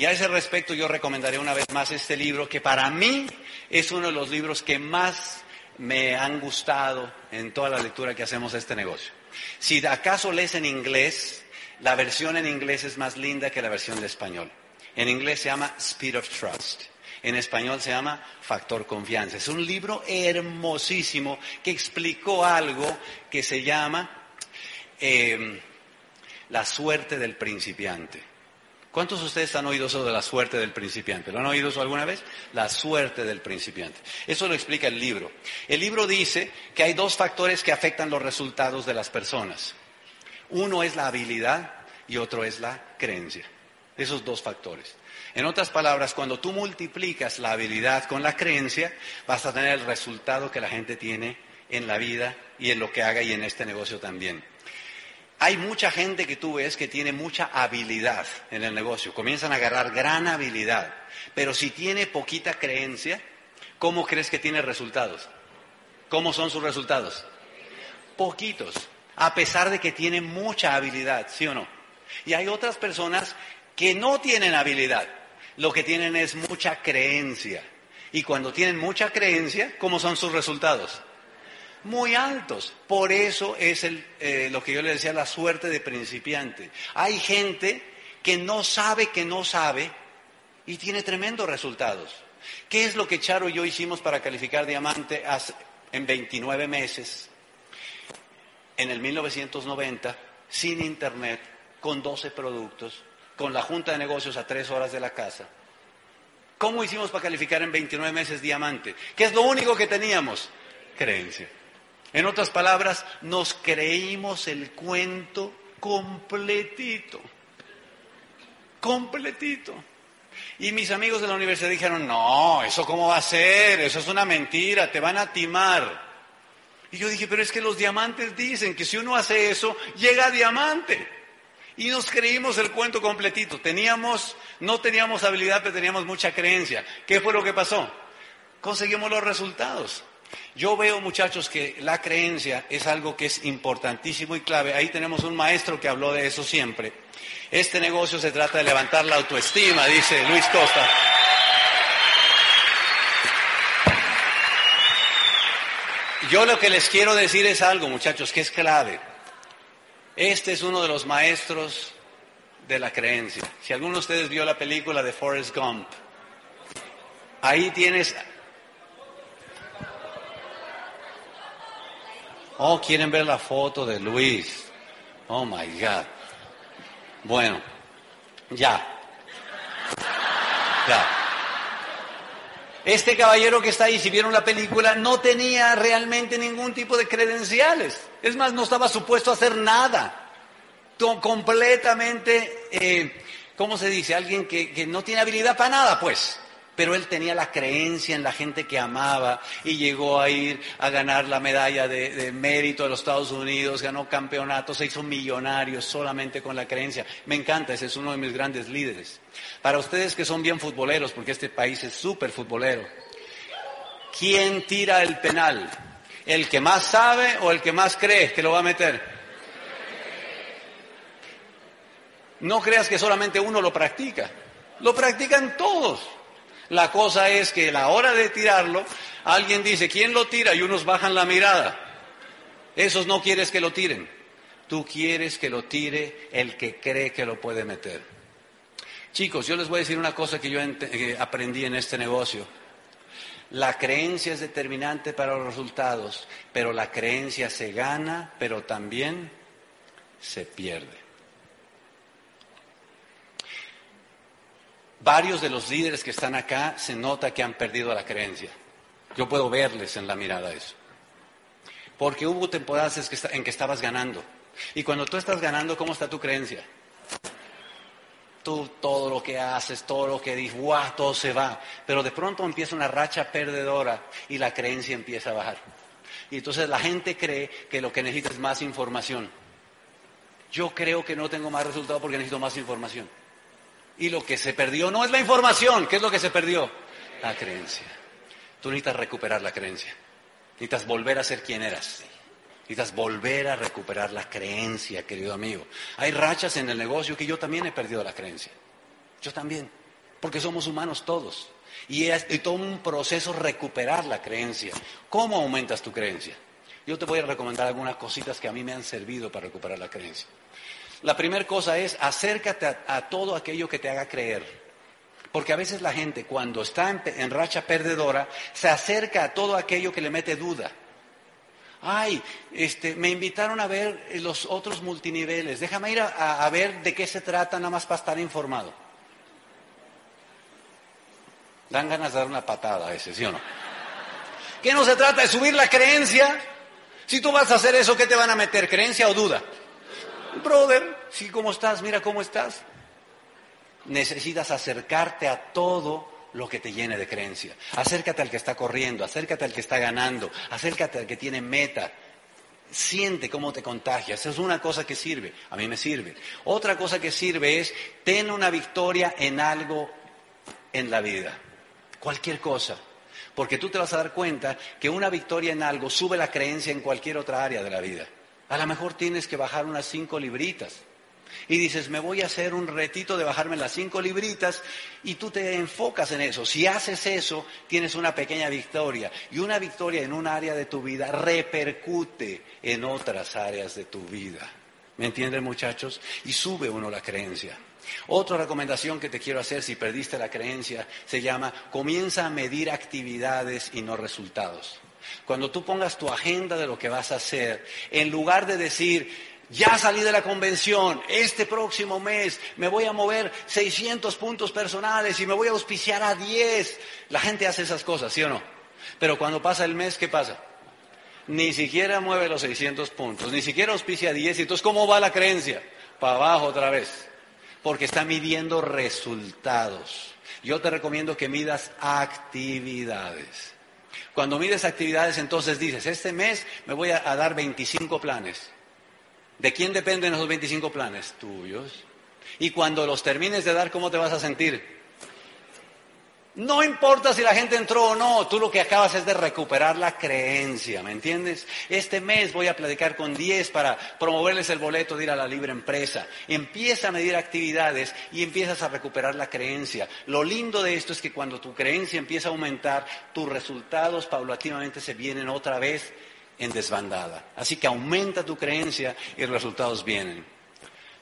Y a ese respecto yo recomendaré una vez más este libro que para mí es uno de los libros que más me han gustado en toda la lectura que hacemos de este negocio. Si acaso lees en inglés, la versión en inglés es más linda que la versión de español. En inglés se llama Speed of Trust. En español se llama Factor Confianza. Es un libro hermosísimo que explicó algo que se llama eh, La suerte del principiante. ¿Cuántos de ustedes han oído eso de la suerte del principiante? ¿Lo han oído eso alguna vez? La suerte del principiante. Eso lo explica el libro. El libro dice que hay dos factores que afectan los resultados de las personas. Uno es la habilidad y otro es la creencia. Esos dos factores. En otras palabras, cuando tú multiplicas la habilidad con la creencia, vas a tener el resultado que la gente tiene en la vida y en lo que haga y en este negocio también. Hay mucha gente que tú ves que tiene mucha habilidad en el negocio, comienzan a agarrar gran habilidad, pero si tiene poquita creencia, ¿cómo crees que tiene resultados? ¿Cómo son sus resultados? Poquitos, a pesar de que tiene mucha habilidad, ¿sí o no? Y hay otras personas que no tienen habilidad, lo que tienen es mucha creencia. Y cuando tienen mucha creencia, ¿cómo son sus resultados? Muy altos. Por eso es eh, lo que yo le decía, la suerte de principiante. Hay gente que no sabe que no sabe y tiene tremendos resultados. ¿Qué es lo que Charo y yo hicimos para calificar diamante en 29 meses? En el 1990, sin internet, con 12 productos, con la junta de negocios a tres horas de la casa. ¿Cómo hicimos para calificar en 29 meses diamante? ¿Qué es lo único que teníamos? Creencia. En otras palabras, nos creímos el cuento completito. Completito. Y mis amigos de la universidad dijeron, no, eso cómo va a ser, eso es una mentira, te van a timar. Y yo dije, pero es que los diamantes dicen que si uno hace eso, llega diamante. Y nos creímos el cuento completito. Teníamos, no teníamos habilidad, pero teníamos mucha creencia. ¿Qué fue lo que pasó? Conseguimos los resultados. Yo veo, muchachos, que la creencia es algo que es importantísimo y clave. Ahí tenemos un maestro que habló de eso siempre. Este negocio se trata de levantar la autoestima, dice Luis Costa. Yo lo que les quiero decir es algo, muchachos, que es clave. Este es uno de los maestros de la creencia. Si alguno de ustedes vio la película de Forrest Gump, ahí tienes... Oh, quieren ver la foto de Luis. Oh, my God. Bueno, ya. Ya. Este caballero que está ahí, si vieron la película, no tenía realmente ningún tipo de credenciales. Es más, no estaba supuesto a hacer nada. Completamente, eh, ¿cómo se dice? Alguien que, que no tiene habilidad para nada, pues pero él tenía la creencia en la gente que amaba y llegó a ir a ganar la medalla de, mérito de los Estados Unidos, ganó campeonatos, se hizo millonario solamente con la creencia. Me encanta, ese es uno de mis grandes líderes. Para ustedes que son bien futboleros, porque este país es súper futbolero, ¿quién tira el penal? ¿El que más sabe o el que más cree que lo va a meter? No creas que solamente uno lo practica, lo practican todos. La cosa es que a la hora de tirarlo, alguien dice, ¿quién lo tira? Y unos bajan la mirada. Esos no quieres que lo tiren. Tú quieres que lo tire el que cree que lo puede meter. Chicos, yo les voy a decir una cosa que yo eh, aprendí en este negocio. La creencia es determinante para los resultados, pero la creencia se gana, pero también se pierde. Varios de los líderes que están acá se nota que han perdido la creencia. Yo puedo verles en la mirada eso. Porque hubo temporadas en que estabas ganando. Y cuando tú estás ganando, ¿cómo está tu creencia? Tú todo lo que haces, todo lo que dices, ¡guau! todo se va. Pero de pronto empieza una racha perdedora y la creencia empieza a bajar. Y entonces la gente cree que lo que necesita es más información. Yo creo que no tengo más resultados porque necesito más información. Y lo que se perdió no es la información, ¿qué es lo que se perdió? La creencia. Tú necesitas recuperar la creencia. Necesitas volver a ser quien eras. Necesitas volver a recuperar la creencia, querido amigo. Hay rachas en el negocio que yo también he perdido la creencia. Yo también. Porque somos humanos todos. Y es todo un proceso recuperar la creencia. ¿Cómo aumentas tu creencia? Yo te voy a recomendar algunas cositas que a mí me han servido para recuperar la creencia. La primera cosa es acércate a, todo aquello que te haga creer. Porque a veces la gente cuando está en, racha perdedora se acerca a todo aquello que le mete duda. Ay, este, me invitaron a ver los otros multiniveles. Déjame ir a, ver de qué se trata nada más para estar informado. Dan ganas de dar una patada a ese, ¿sí o no? ¿Qué no se trata de subir la creencia? Si tú vas a hacer eso, ¿qué te van a meter? ¿Creencia o duda? Brother, sí, ¿cómo estás? Mira cómo estás. Necesitas acercarte a todo lo que te llene de creencia. Acércate al que está corriendo, acércate al que está ganando, acércate al que tiene meta. Siente cómo te contagias. Es una cosa que sirve. A mí me sirve. Otra cosa que sirve es ten una victoria en algo en la vida. Cualquier cosa. Porque tú te vas a dar cuenta que una victoria en algo sube la creencia en cualquier otra área de la vida. A lo mejor tienes que bajar unas cinco libritas. Y dices, me voy a hacer un retito de bajarme las cinco libritas y tú te enfocas en eso. Si haces eso, tienes una pequeña victoria. Y una victoria en un área de tu vida repercute en otras áreas de tu vida. ¿Me entienden muchachos? Y sube uno la creencia. Otra recomendación que te quiero hacer si perdiste la creencia se llama comienza a medir actividades y no resultados. Cuando tú pongas tu agenda de lo que vas a hacer, en lugar de decir, ya salí de la convención, este próximo mes me voy a mover 600 puntos personales y me voy a auspiciar a 10. La gente hace esas cosas, ¿sí o no? Pero cuando pasa el mes, ¿qué pasa? Ni siquiera mueve los 600 puntos, ni siquiera auspicia a 10. Entonces, ¿cómo va la creencia? Para abajo otra vez. Porque está midiendo resultados. Yo te recomiendo que midas actividades. Cuando mides actividades, entonces dices, este mes me voy a, dar 25 planes. ¿De quién dependen esos 25 planes? Tuyos. Y cuando los termines de dar, ¿cómo te vas a sentir? No importa si la gente entró o no, tú lo que acabas es de recuperar la creencia, ¿me entiendes? Este mes voy a platicar con 10 para promoverles el boleto de ir a la libre empresa. Empieza a medir actividades y empiezas a recuperar la creencia. Lo lindo de esto es que cuando tu creencia empieza a aumentar, tus resultados paulatinamente se vienen otra vez en desbandada. Así que aumenta tu creencia y los resultados vienen.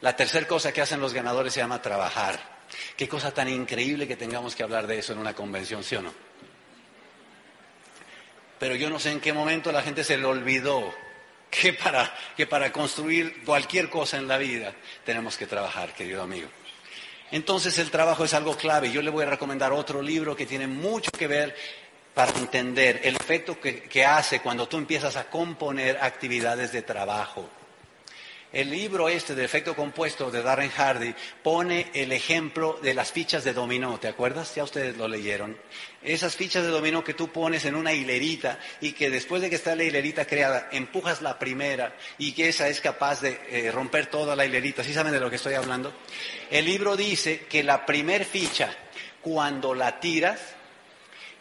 La tercera cosa que hacen los ganadores se llama trabajar. Qué cosa tan increíble que tengamos que hablar de eso en una convención, ¿sí o no? Pero yo no sé en qué momento la gente se le olvidó que para, que para construir cualquier cosa en la vida tenemos que trabajar, querido amigo. Entonces el trabajo es algo clave. Yo le voy a recomendar otro libro que tiene mucho que ver para entender el efecto que, que hace cuando tú empiezas a componer actividades de trabajo. El libro este de efecto compuesto de Darren Hardy pone el ejemplo de las fichas de dominó, ¿te acuerdas? Ya ustedes lo leyeron. Esas fichas de dominó que tú pones en una hilerita y que después de que está la hilerita creada, empujas la primera y que esa es capaz de eh, romper toda la hilerita. ¿Sí saben de lo que estoy hablando? El libro dice que la primer ficha, cuando la tiras,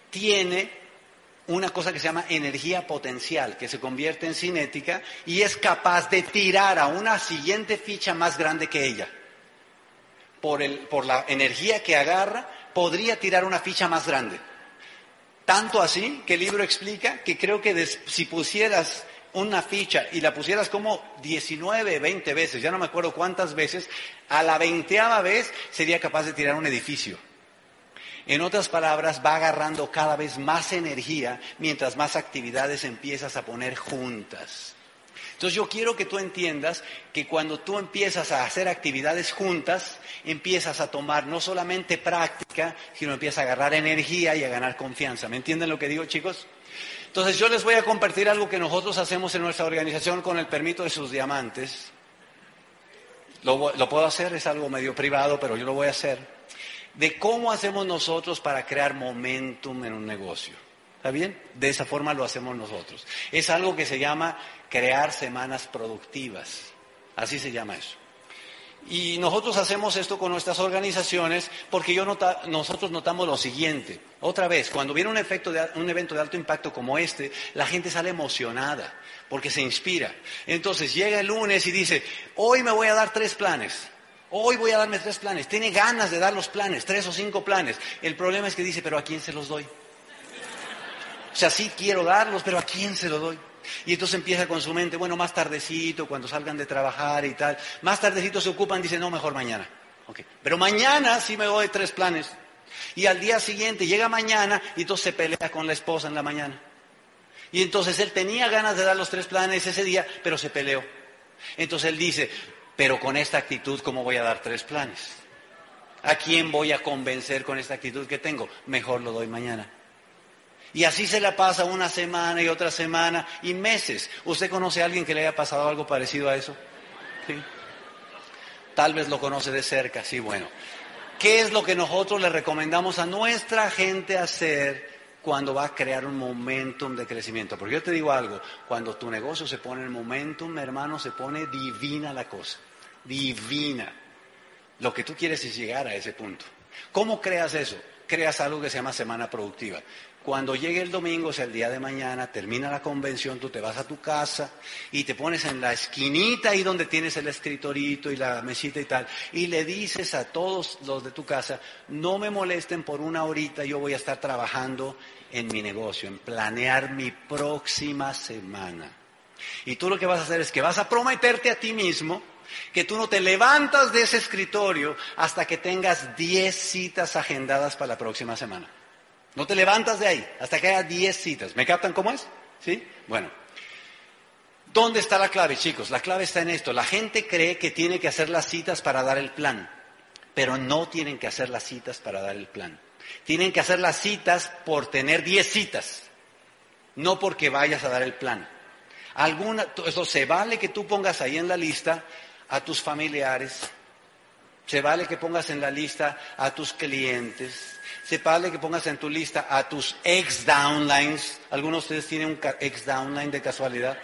tiene una cosa que se llama energía potencial, que se convierte en cinética y es capaz de tirar a una siguiente ficha más grande que ella. Por, el, por la energía que agarra, podría tirar una ficha más grande. Tanto así que el libro explica que creo que si pusieras una ficha y la pusieras como 19, 20 veces, ya no me acuerdo cuántas veces, a la veinteava vez sería capaz de tirar un edificio. En otras palabras, va agarrando cada vez más energía mientras más actividades empiezas a poner juntas. Entonces yo quiero que tú entiendas que cuando tú empiezas a hacer actividades juntas, empiezas a tomar no solamente práctica, sino empiezas a agarrar energía y a ganar confianza. ¿Me entienden lo que digo, chicos? Entonces yo les voy a compartir algo que nosotros hacemos en nuestra organización con el permiso de sus diamantes. Lo, puedo hacer, es algo medio privado, pero yo lo voy a hacer de cómo hacemos nosotros para crear momentum en un negocio. ¿Está bien? De esa forma lo hacemos nosotros. Es algo que se llama crear semanas productivas. Así se llama eso. Y nosotros hacemos esto con nuestras organizaciones porque yo nosotros notamos lo siguiente. Otra vez, cuando viene un, efecto de, un evento de alto impacto como este, la gente sale emocionada porque se inspira. Entonces llega el lunes y dice, hoy me voy a dar tres planes. Hoy voy a darme tres planes. Tiene ganas de dar los planes, tres o cinco planes. El problema es que dice, pero ¿a quién se los doy? O sea, sí quiero darlos, pero ¿a quién se los doy? Y entonces empieza con su mente, bueno, más tardecito, cuando salgan de trabajar y tal. Más tardecito se ocupan, dice, no, mejor mañana. Okay. Pero mañana sí me doy tres planes. Y al día siguiente llega mañana y entonces se pelea con la esposa en la mañana. Y entonces él tenía ganas de dar los tres planes ese día, pero se peleó. Entonces él dice, pero con esta actitud, ¿cómo voy a dar tres planes? ¿A quién voy a convencer con esta actitud que tengo? Mejor lo doy mañana. Y así se la pasa una semana y otra semana y meses. ¿Usted conoce a alguien que le haya pasado algo parecido a eso? ¿Sí? Tal vez lo conoce de cerca, sí, bueno. ¿Qué es lo que nosotros le recomendamos a nuestra gente hacer cuando va a crear un momentum de crecimiento. Porque yo te digo algo, cuando tu negocio se pone en momentum, hermano, se pone divina la cosa, divina. Lo que tú quieres es llegar a ese punto. ¿Cómo creas eso? Creas algo que se llama semana productiva. Cuando llegue el domingo, o sea, el día de mañana, termina la convención, tú te vas a tu casa y te pones en la esquinita ahí donde tienes el escritorito y la mesita y tal, y le dices a todos los de tu casa, no me molesten por una horita, yo voy a estar trabajando en mi negocio, en planear mi próxima semana. Y tú lo que vas a hacer es que vas a prometerte a ti mismo que tú no te levantas de ese escritorio hasta que tengas 10 citas agendadas para la próxima semana. No te levantas de ahí hasta que haya 10 citas. ¿Me captan cómo es? ¿Sí? Bueno. ¿Dónde está la clave, chicos? La clave está en esto. La gente cree que tiene que hacer las citas para dar el plan, pero no tienen que hacer las citas para dar el plan. Tienen que hacer las citas por tener 10 citas, no porque vayas a dar el plan. Alguna, eso se vale que tú pongas ahí en la lista a tus familiares, se vale que pongas en la lista a tus clientes, se vale que pongas en tu lista a tus ex downlines. ¿Algunos de ustedes tienen un ex downline de casualidad?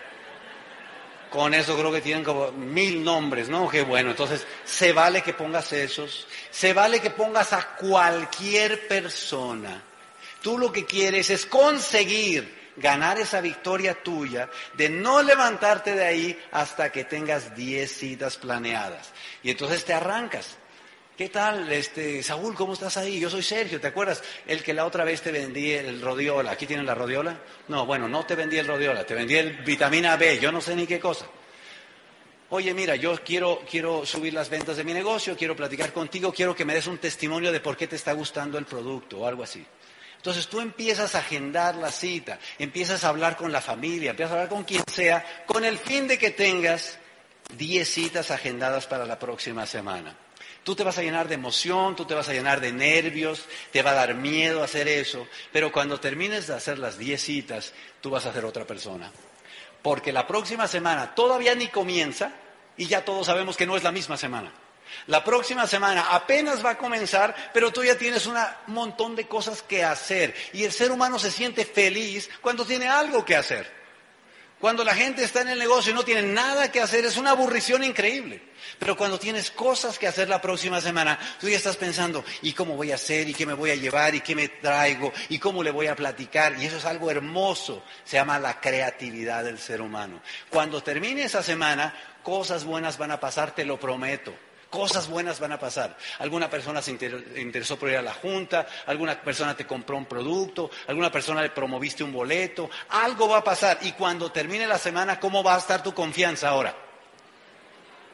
Con eso creo que tienen como mil nombres, ¿no? Qué bueno. Entonces, se vale que pongas esos. Se vale que pongas a cualquier persona. Tú lo que quieres es conseguir ganar esa victoria tuya de no levantarte de ahí hasta que tengas 10 citas planeadas. Y entonces te arrancas. ¿Qué tal, este, Saúl, cómo estás ahí? Yo soy Sergio, ¿te acuerdas? El que la otra vez te vendí el rodiola. ¿Aquí tienen la rodiola? No, bueno, no te vendí el rodiola, te vendí el vitamina B, yo no sé ni qué cosa. Oye, mira, yo quiero, quiero subir las ventas de mi negocio, quiero platicar contigo, quiero que me des un testimonio de por qué te está gustando el producto o algo así. Entonces tú empiezas a agendar la cita, empiezas a hablar con la familia, empiezas a hablar con quien sea, con el fin de que tengas 10 citas agendadas para la próxima semana. Tú te vas a llenar de emoción, tú te vas a llenar de nervios, te va a dar miedo hacer eso, pero cuando termines de hacer las 10 citas, tú vas a ser otra persona. Porque la próxima semana todavía ni comienza y ya todos sabemos que no es la misma semana. La próxima semana apenas va a comenzar, pero tú ya tienes un montón de cosas que hacer. Y el ser humano se siente feliz cuando tiene algo que hacer. Cuando la gente está en el negocio y no tiene nada que hacer, es una aburrición increíble. Pero cuando tienes cosas que hacer la próxima semana, tú ya estás pensando, ¿y cómo voy a hacer? ¿Y qué me voy a llevar? ¿Y qué me traigo? ¿Y cómo le voy a platicar? Y eso es algo hermoso. Se llama la creatividad del ser humano. Cuando termine esa semana, cosas buenas van a pasar, te lo prometo. Cosas buenas van a pasar. Alguna persona se interesó por ir a la junta, alguna persona te compró un producto, alguna persona le promoviste un boleto, algo va a pasar. Y cuando termine la semana, ¿cómo va a estar tu confianza ahora?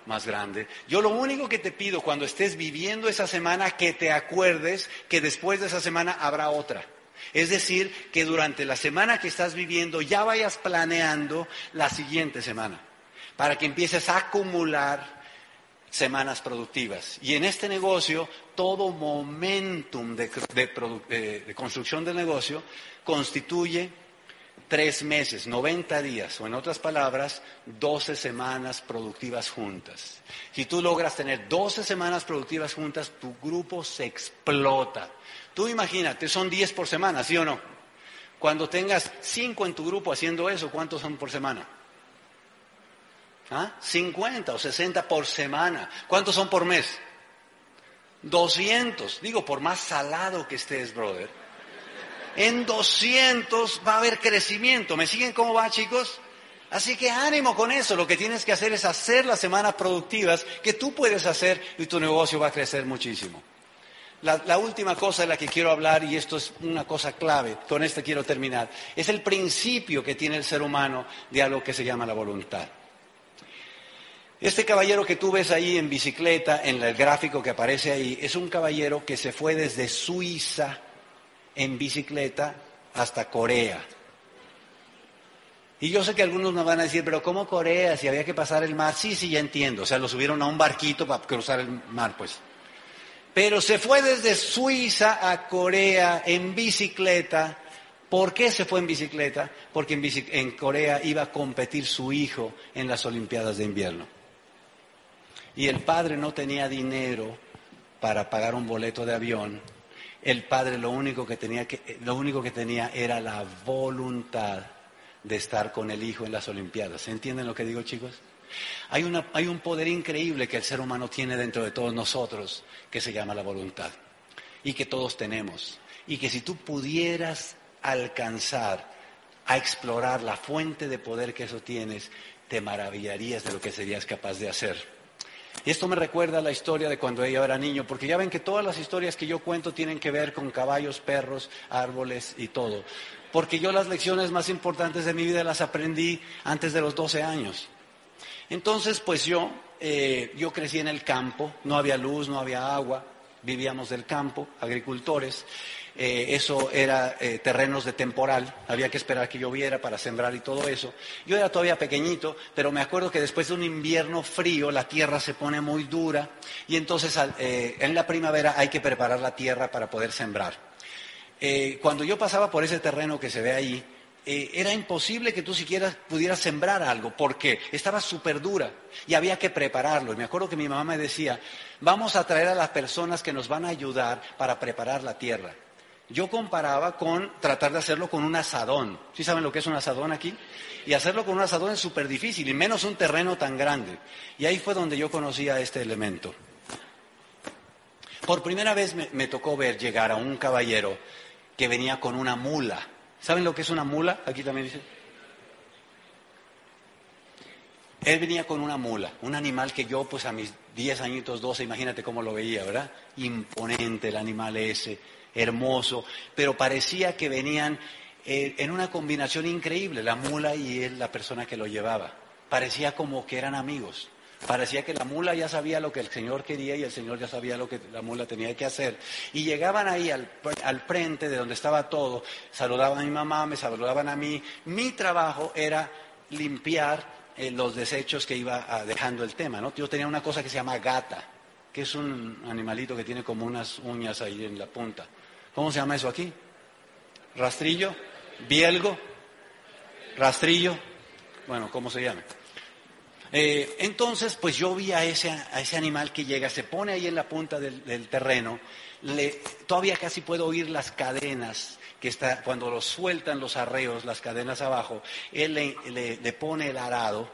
Más grande. Yo lo único que te pido cuando estés viviendo esa semana, que te acuerdes que después de esa semana habrá otra. Es decir, que durante la semana que estás viviendo ya vayas planeando la siguiente semana, para que empieces a acumular semanas productivas. Y en este negocio, todo momentum de, construcción del negocio constituye tres meses, 90 días, o en otras palabras, 12 semanas productivas juntas. Si tú logras tener 12 semanas productivas juntas, tu grupo se explota. Tú imagínate, son 10 por semana, ¿sí o no? Cuando tengas 5 en tu grupo haciendo eso, ¿cuántos son por semana? ¿Ah? 50 o 60 por semana. ¿Cuántos son por mes? 200. Digo, por más salado que estés, brother. En 200 va a haber crecimiento. ¿Me siguen cómo va, chicos? Así que ánimo con eso. Lo que tienes que hacer es hacer las semanas productivas que tú puedes hacer y tu negocio va a crecer muchísimo. La, la, última cosa de la que quiero hablar, y esto es una cosa clave, con esto quiero terminar, es el principio que tiene el ser humano de algo que se llama la voluntad. Este caballero que tú ves ahí en bicicleta, en el gráfico que aparece ahí, es un caballero que se fue desde Suiza en bicicleta hasta Corea. Y yo sé que algunos me van a decir, pero ¿cómo Corea? Si había que pasar el mar. Sí, sí, ya entiendo. O sea, lo subieron a un barquito para cruzar el mar, pues. Pero se fue desde Suiza a Corea en bicicleta. ¿Por qué se fue en bicicleta? Porque en, en Corea iba a competir su hijo en las Olimpiadas de invierno y el padre no tenía dinero para pagar un boleto de avión, el padre lo único que tenía, que, lo único que tenía era la voluntad de estar con el hijo en las Olimpiadas. ¿Se entienden lo que digo, chicos? Hay, una, hay un poder increíble que el ser humano tiene dentro de todos nosotros que se llama la voluntad y que todos tenemos. Y que si tú pudieras alcanzar a explorar la fuente de poder que eso tienes, te maravillarías de lo que serías capaz de hacer. Y esto me recuerda a la historia de cuando ella era niño, porque ya ven que todas las historias que yo cuento tienen que ver con caballos, perros, árboles y todo. Porque yo las lecciones más importantes de mi vida las aprendí antes de los 12 años. Entonces, pues yo, eh, yo crecí en el campo, no había luz, no había agua, vivíamos del campo, agricultores. Eh, eso era eh, terrenos de temporal, había que esperar que lloviera para sembrar y todo eso. Yo era todavía pequeñito, pero me acuerdo que después de un invierno frío la tierra se pone muy dura y entonces eh, en la primavera hay que preparar la tierra para poder sembrar. cuando yo pasaba por ese terreno que se ve ahí, era imposible que tú siquiera pudieras sembrar algo, porque estaba súper dura y había que prepararlo. Y me acuerdo que mi mamá me decía, vamos a traer a las personas que nos van a ayudar para preparar la tierra. Yo comparaba con tratar de hacerlo con un asadón. ¿Sí saben lo que es un asadón aquí? Y hacerlo con un asadón es súper difícil, y menos un terreno tan grande. Y ahí fue donde yo conocía este elemento. Por primera vez me, me tocó ver llegar a un caballero que venía con una mula. ¿Saben lo que es una mula? Aquí también dice. Él venía con una mula, un animal que yo pues a mis 10 añitos, 12, imagínate cómo lo veía, ¿verdad? Imponente el animal ese, hermoso, pero parecía que venían eh, en una combinación increíble, la mula y él, la persona que lo llevaba. Parecía como que eran amigos. Parecía que la mula ya sabía lo que el Señor quería y el Señor ya sabía lo que la mula tenía que hacer. Y llegaban ahí al, al, frente de donde estaba todo, saludaban a mi mamá, me saludaban a mí. Mi trabajo era limpiar eh, los desechos que iba ah, dejando el tema. ¿no? Yo tenía una cosa que se llama gata, que es un animalito que tiene como unas uñas ahí en la punta. ¿Cómo se llama eso aquí? Rastrillo, bielgo, rastrillo, bueno, ¿cómo se llama? Eh, entonces, pues yo vi a ese, a ese, animal que llega, se pone ahí en la punta del, terreno, le, todavía casi puedo oír las cadenas que está, cuando lo sueltan los arreos, las cadenas abajo, él le, pone el arado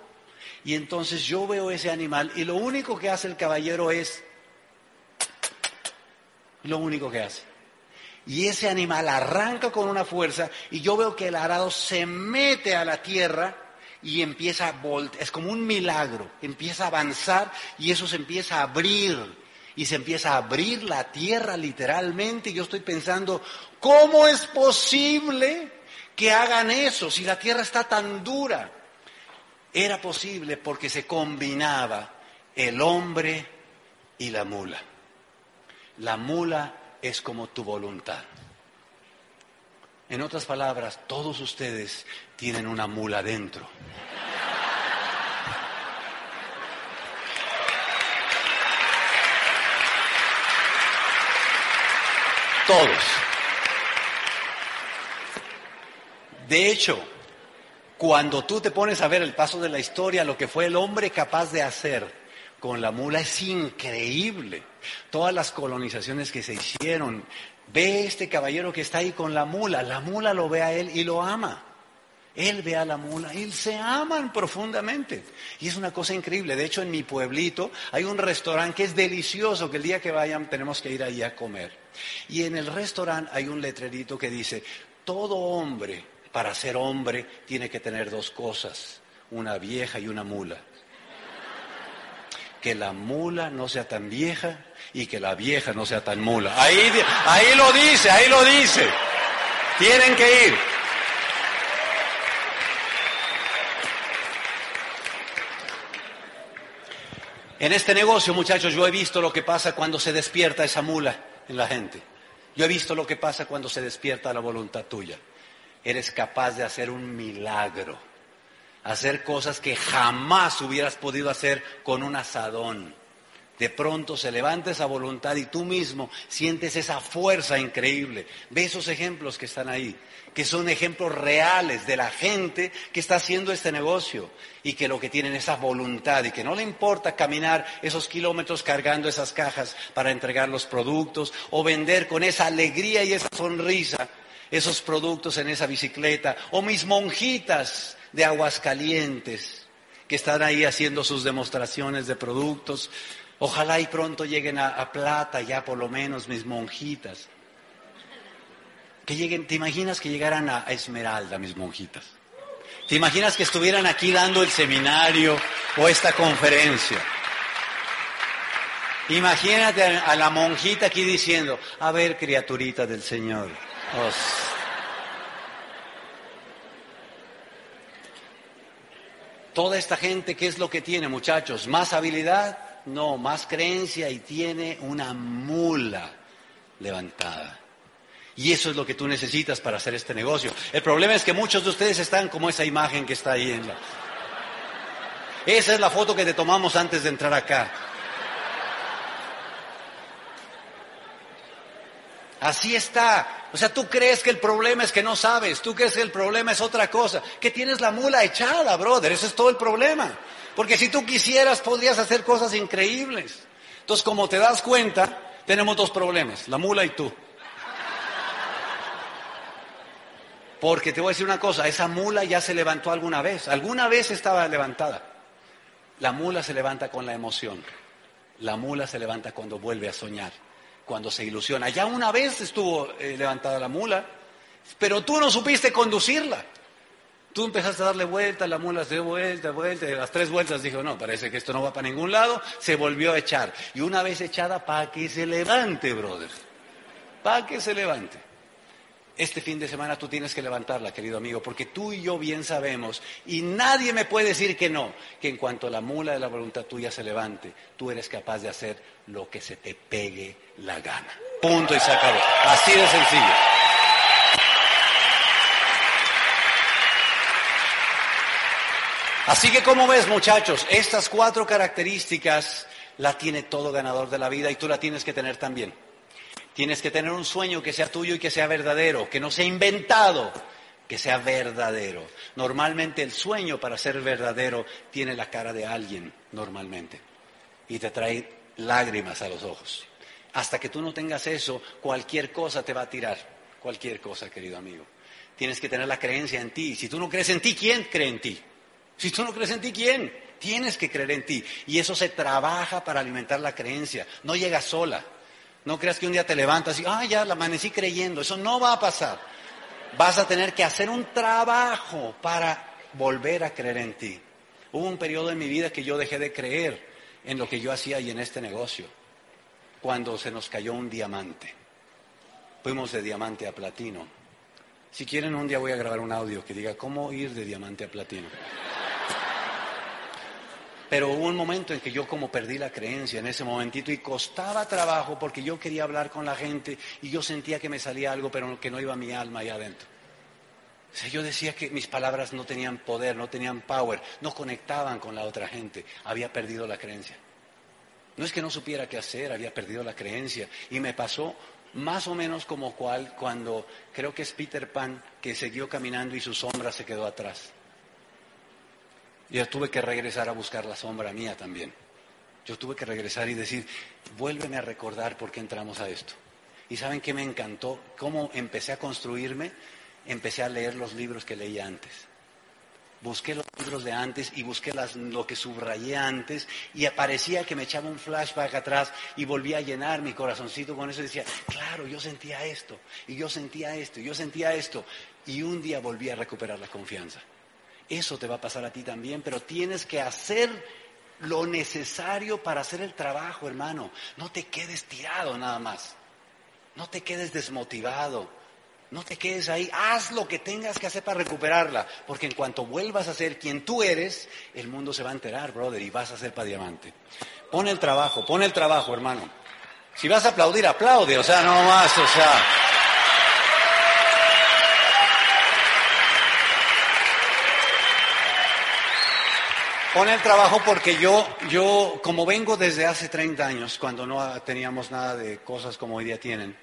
y entonces yo veo ese animal y lo único que hace el caballero es lo único que hace. Y ese animal arranca con una fuerza y yo veo que el arado se mete a la tierra y empieza a voltear, es como un milagro, empieza a avanzar y eso se empieza a abrir y se empieza a abrir la tierra literalmente. Y yo estoy pensando, ¿cómo es posible que hagan eso si la tierra está tan dura? Era posible porque se combinaba el hombre y la mula. La mula es como tu voluntad. En otras palabras, todos ustedes tienen una mula dentro. Todos. De hecho, cuando tú te pones a ver el paso de la historia, lo que fue el hombre capaz de hacer con la mula es increíble. Todas las colonizaciones que se hicieron. Ve este caballero que está ahí con la mula. La mula lo ve a él y lo ama. Él ve a la mula, y se aman profundamente. Y es una cosa increíble. De hecho, en mi pueblito hay un restaurante que es delicioso, que el día que vayan tenemos que ir ahí a comer. Y en el restaurante hay un letrerito que dice, todo hombre, para ser hombre, tiene que tener dos cosas, una vieja y una mula. Que la mula no sea tan vieja y que la vieja no sea tan mula. Ahí, ahí lo dice, ahí lo dice. Tienen que ir. En este negocio, muchachos, yo he visto lo que pasa cuando se despierta esa mula en la gente. Yo he visto lo que pasa cuando se despierta la voluntad tuya. Eres capaz de hacer un milagro, hacer cosas que jamás hubieras podido hacer con un asadón. De pronto se levanta esa voluntad y tú mismo sientes esa fuerza increíble. Ve esos ejemplos que están ahí que son ejemplos reales de la gente que está haciendo este negocio y que lo que tienen es esa voluntad y que no le importa caminar esos kilómetros cargando esas cajas para entregar los productos o vender con esa alegría y esa sonrisa esos productos en esa bicicleta o mis monjitas de aguas calientes que están ahí haciendo sus demostraciones de productos. Ojalá y pronto lleguen a, plata ya por lo menos mis monjitas que lleguen, ¿te imaginas que llegaran a, Esmeralda, mis monjitas? ¿Te imaginas que estuvieran aquí dando el seminario o esta conferencia? Imagínate a, la monjita aquí diciendo, a ver, criaturita del Señor. Toda esta gente, ¿qué es lo que tiene, muchachos? ¿Más habilidad? No, más creencia y tiene una mula levantada. Y eso es lo que tú necesitas para hacer este negocio. El problema es que muchos de ustedes están como esa imagen que está ahí en la... Esa es la foto que te tomamos antes de entrar acá. Así está. O sea, tú crees que el problema es que no sabes, tú crees que el problema es otra cosa, que tienes la mula echada, brother, ese es todo el problema. Porque si tú quisieras, podrías hacer cosas increíbles. Entonces, como te das cuenta, tenemos dos problemas, la mula y tú. Porque te voy a decir una cosa, esa mula ya se levantó alguna vez, alguna vez estaba levantada. La mula se levanta con la emoción. La mula se levanta cuando vuelve a soñar, cuando se ilusiona. Ya una vez estuvo eh, levantada la mula, pero tú no supiste conducirla. Tú empezaste a darle vueltas, la mula se dio vuelta, vuelta, y las tres vueltas dijo, no, parece que esto no va para ningún lado, se volvió a echar. Y una vez echada, para que se levante, brother. Para que se levante. Este fin de semana tú tienes que levantarla, querido amigo, porque tú y yo bien sabemos, y nadie me puede decir que no, que en cuanto la mula de la voluntad tuya se levante, tú eres capaz de hacer lo que se te pegue la gana. Punto y se acabó. Así de sencillo. Así que como ves, muchachos, estas cuatro características la tiene todo ganador de la vida y tú la tienes que tener también. Tienes que tener un sueño que sea tuyo y que sea verdadero, que no sea inventado, que sea verdadero. Normalmente el sueño para ser verdadero tiene la cara de alguien, normalmente, y te trae lágrimas a los ojos. Hasta que tú no tengas eso, cualquier cosa te va a tirar, cualquier cosa, querido amigo. Tienes que tener la creencia en ti. Si tú no crees en ti, ¿quién cree en ti? Si tú no crees en ti, ¿quién? Tienes que creer en ti. Y eso se trabaja para alimentar la creencia. No llega sola. No creas que un día te levantas y, ah, ya la amanecí creyendo. Eso no va a pasar. Vas a tener que hacer un trabajo para volver a creer en ti. Hubo un periodo en mi vida que yo dejé de creer en lo que yo hacía y en este negocio. Cuando se nos cayó un diamante. Fuimos de diamante a platino. Si quieren, un día voy a grabar un audio que diga cómo ir de diamante a platino. Pero hubo un momento en que yo como perdí la creencia en ese momentito y costaba trabajo porque yo quería hablar con la gente y yo sentía que me salía algo pero que no iba mi alma ahí adentro. O sea, yo decía que mis palabras no tenían poder, no tenían power, no conectaban con la otra gente. Había perdido la creencia. No es que no supiera qué hacer, había perdido la creencia. Y me pasó más o menos como cual cuando creo que es Peter Pan que siguió caminando y su sombra se quedó atrás. Yo tuve que regresar a buscar la sombra mía también. Yo tuve que regresar y decir, vuélveme a recordar por qué entramos a esto. ¿Y saben qué me encantó? ¿Cómo empecé a construirme? Empecé a leer los libros que leía antes. Busqué los libros de antes y busqué lo que subrayé antes y aparecía que me echaba un flashback atrás y volvía a llenar mi corazoncito con eso y decía, claro, yo sentía esto, y yo sentía esto, y yo sentía esto. Y un día volví a recuperar la confianza. Eso te va a pasar a ti también, pero tienes que hacer lo necesario para hacer el trabajo, hermano. No te quedes tirado nada más. No te quedes desmotivado. No te quedes ahí. Haz lo que tengas que hacer para recuperarla. Porque en cuanto vuelvas a ser quien tú eres, el mundo se va a enterar, brother, y vas a ser para diamante. Pon el trabajo, pon el trabajo, hermano. Si vas a aplaudir, aplaude. O sea, no más, o sea. Pon el trabajo porque yo, yo, como vengo desde hace 30 años, cuando no teníamos nada de cosas como hoy día tienen,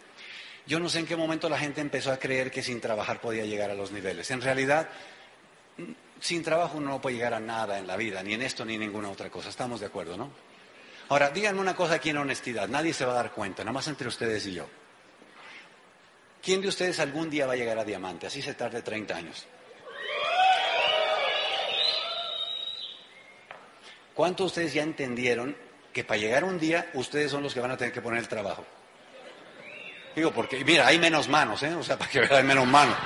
yo no sé en qué momento la gente empezó a creer que sin trabajar podía llegar a los niveles. En realidad, sin trabajo uno no puede llegar a nada en la vida, ni en esto ni en ninguna otra cosa. Estamos de acuerdo, ¿no? Ahora, díganme una cosa aquí en honestidad, nadie se va a dar cuenta, nada más entre ustedes y yo. ¿Quién de ustedes algún día va a llegar a diamante? Así se tarde 30 años. ¿Cuántos de ustedes ya entendieron que para llegar un día ustedes son los que van a tener que poner el trabajo? Digo, porque, mira, hay menos manos, ¿eh? O sea, para que vean, hay menos manos.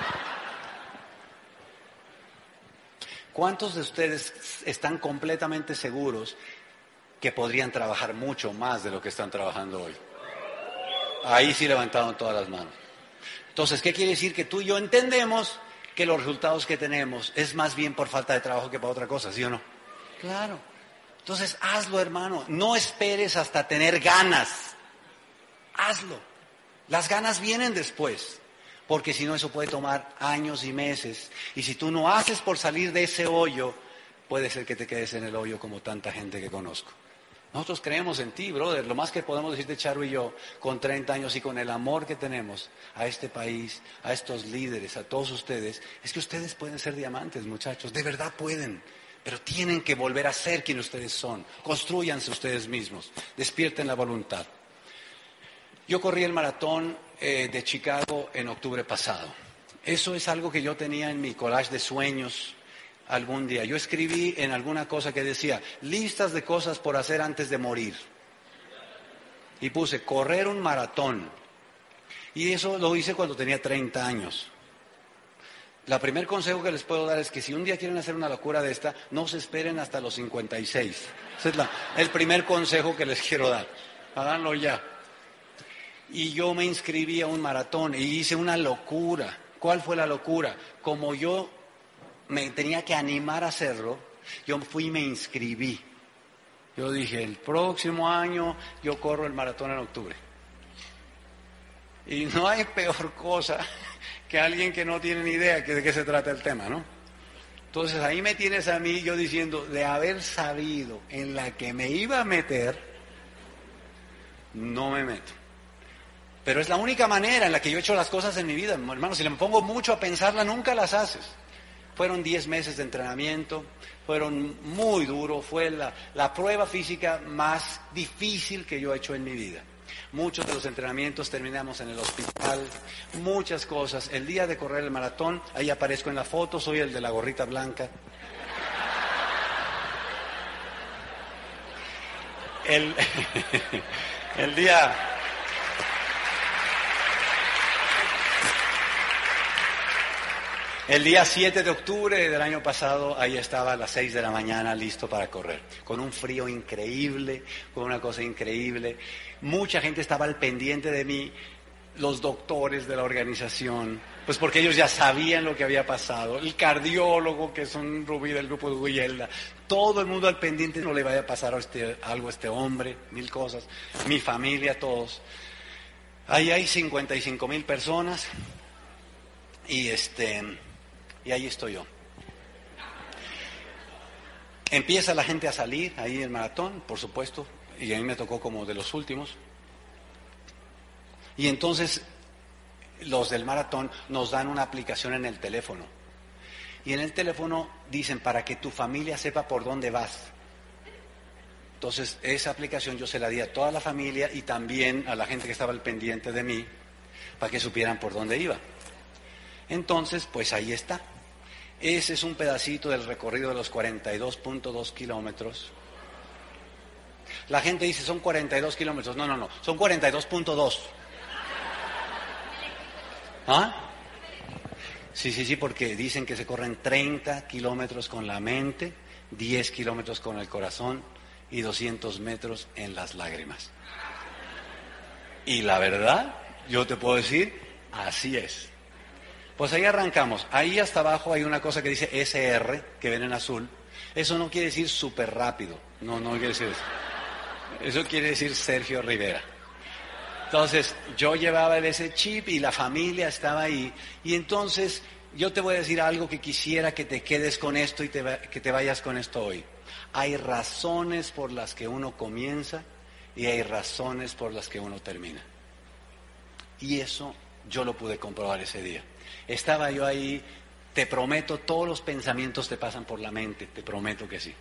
¿Cuántos de ustedes están completamente seguros que podrían trabajar mucho más de lo que están trabajando hoy? Ahí sí levantaron todas las manos. Entonces, ¿qué quiere decir? Que tú y yo entendemos que los resultados que tenemos es más bien por falta de trabajo que para otra cosa, ¿sí o no? Claro. Entonces, hazlo, hermano. No esperes hasta tener ganas. Hazlo. Las ganas vienen después. Porque si no, eso puede tomar años y meses. Y si tú no haces por salir de ese hoyo, puede ser que te quedes en el hoyo como tanta gente que conozco. Nosotros creemos en ti, brother. Lo más que podemos decirte, Charo y yo, con 30 años y con el amor que tenemos a este país, a estos líderes, a todos ustedes, es que ustedes pueden ser diamantes, muchachos. De verdad pueden pero tienen que volver a ser quien ustedes son. Construyanse ustedes mismos, despierten la voluntad. Yo corrí el maratón eh, de Chicago en octubre pasado. Eso es algo que yo tenía en mi collage de sueños algún día. Yo escribí en alguna cosa que decía, listas de cosas por hacer antes de morir. Y puse, correr un maratón. Y eso lo hice cuando tenía 30 años. La primer consejo que les puedo dar es que si un día quieren hacer una locura de esta, no se esperen hasta los 56. Ese es el primer consejo que les quiero dar. Háganlo ya. Y yo me inscribí a un maratón y hice una locura. ¿Cuál fue la locura? Como yo me tenía que animar a hacerlo, yo fui y me inscribí. Yo dije, el próximo año yo corro el maratón en octubre. Y no hay peor cosa que alguien que no tiene ni idea de qué se trata el tema, ¿no? Entonces ahí me tienes a mí yo diciendo, de haber sabido en la que me iba a meter, no me meto. Pero es la única manera en la que yo he hecho las cosas en mi vida, hermano. Si le pongo mucho a pensarla, nunca las haces. Fueron 10 meses de entrenamiento, fueron muy duros, fue la, la prueba física más difícil que yo he hecho en mi vida. Muchos de los entrenamientos terminamos en el hospital, muchas cosas. El día de correr el maratón, ahí aparezco en la foto, soy el de la gorrita blanca. El, el día... El día 7 de octubre del año pasado, ahí estaba a las 6 de la mañana listo para correr, con un frío increíble, con una cosa increíble. Mucha gente estaba al pendiente de mí, los doctores de la organización, pues porque ellos ya sabían lo que había pasado, el cardiólogo, que es un rubí del grupo de Guyelda, todo el mundo al pendiente, no le vaya a pasar algo a este hombre, mil cosas, mi familia, todos. Ahí hay 55 mil personas. Y este y ahí estoy yo. Empieza la gente a salir ahí el maratón, por supuesto, y a mí me tocó como de los últimos. Y entonces los del maratón nos dan una aplicación en el teléfono. Y en el teléfono dicen para que tu familia sepa por dónde vas. Entonces esa aplicación yo se la di a toda la familia y también a la gente que estaba al pendiente de mí para que supieran por dónde iba. Entonces, pues ahí está. Ese es un pedacito del recorrido de los 42.2 kilómetros. La gente dice son 42 kilómetros. No, no, no, son 42.2. ¿Ah? Sí, sí, sí, porque dicen que se corren 30 kilómetros con la mente, 10 kilómetros con el corazón y 200 metros en las lágrimas. Y la verdad, yo te puedo decir, así es. Pues ahí arrancamos. Ahí hasta abajo hay una cosa que dice SR, que ven en azul. Eso no quiere decir súper rápido. No, no quiere decir eso. Eso quiere decir Sergio Rivera. Entonces, yo llevaba ese chip y la familia estaba ahí. Y entonces, yo te voy a decir algo que quisiera que te quedes con esto y que te vayas con esto hoy. Hay razones por las que uno comienza y hay razones por las que uno termina. Y eso yo lo pude comprobar ese día. Estaba yo ahí, te prometo, todos los pensamientos te pasan por la mente, te prometo que sí.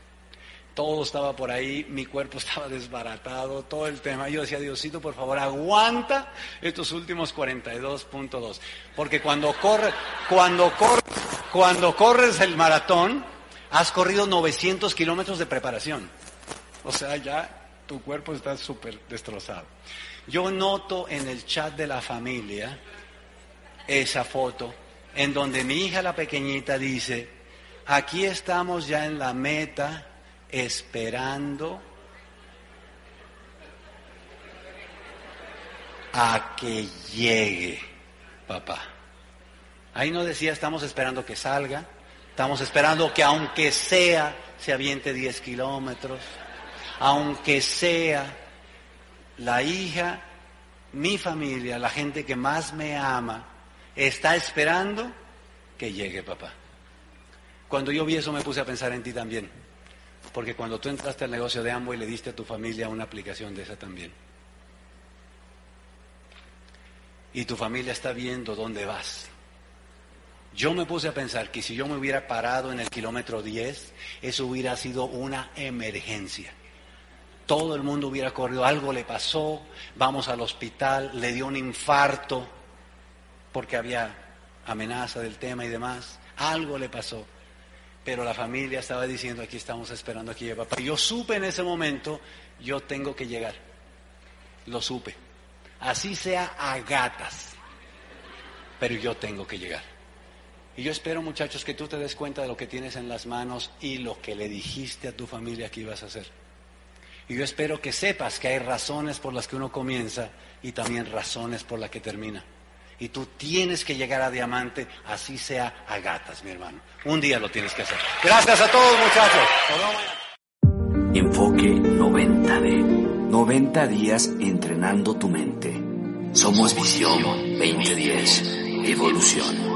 Todo estaba por ahí, mi cuerpo estaba desbaratado, todo el tema. Yo decía, Diosito, por favor, aguanta estos últimos 42.2. Porque cuando corre, cuando corre, cuando corres el maratón, has corrido 900 kilómetros de preparación. O sea, ya tu cuerpo está súper destrozado. Yo noto en el chat de la familia esa foto en donde mi hija la pequeñita dice, aquí estamos ya en la meta esperando a que llegue papá. Ahí no decía estamos esperando que salga, estamos esperando que aunque sea se aviente 10 kilómetros, aunque sea la hija, mi familia, la gente que más me ama, está esperando que llegue papá. Cuando yo vi eso me puse a pensar en ti también, porque cuando tú entraste al negocio de y le diste a tu familia una aplicación de esa también. Y tu familia está viendo dónde vas. Yo me puse a pensar que si yo me hubiera parado en el kilómetro 10, eso hubiera sido una emergencia. Todo el mundo hubiera corrido, algo le pasó, vamos al hospital, le dio un infarto, porque había amenaza del tema y demás. Algo le pasó. Pero la familia estaba diciendo, aquí estamos esperando aquí a papá. Yo supe en ese momento, yo tengo que llegar. Lo supe. Así sea a gatas. Pero yo tengo que llegar. Y yo espero, muchachos, que tú te des cuenta de lo que tienes en las manos y lo que le dijiste a tu familia que ibas a hacer. Y yo espero que sepas que hay razones por las que uno comienza y también razones por las que termina. Y tú tienes que llegar a diamante, así sea a gatas, mi hermano. Un día lo tienes que hacer. Gracias a todos, muchachos. Enfoque 90D. 90 días entrenando tu mente. Somos Visión 2010. Evolución.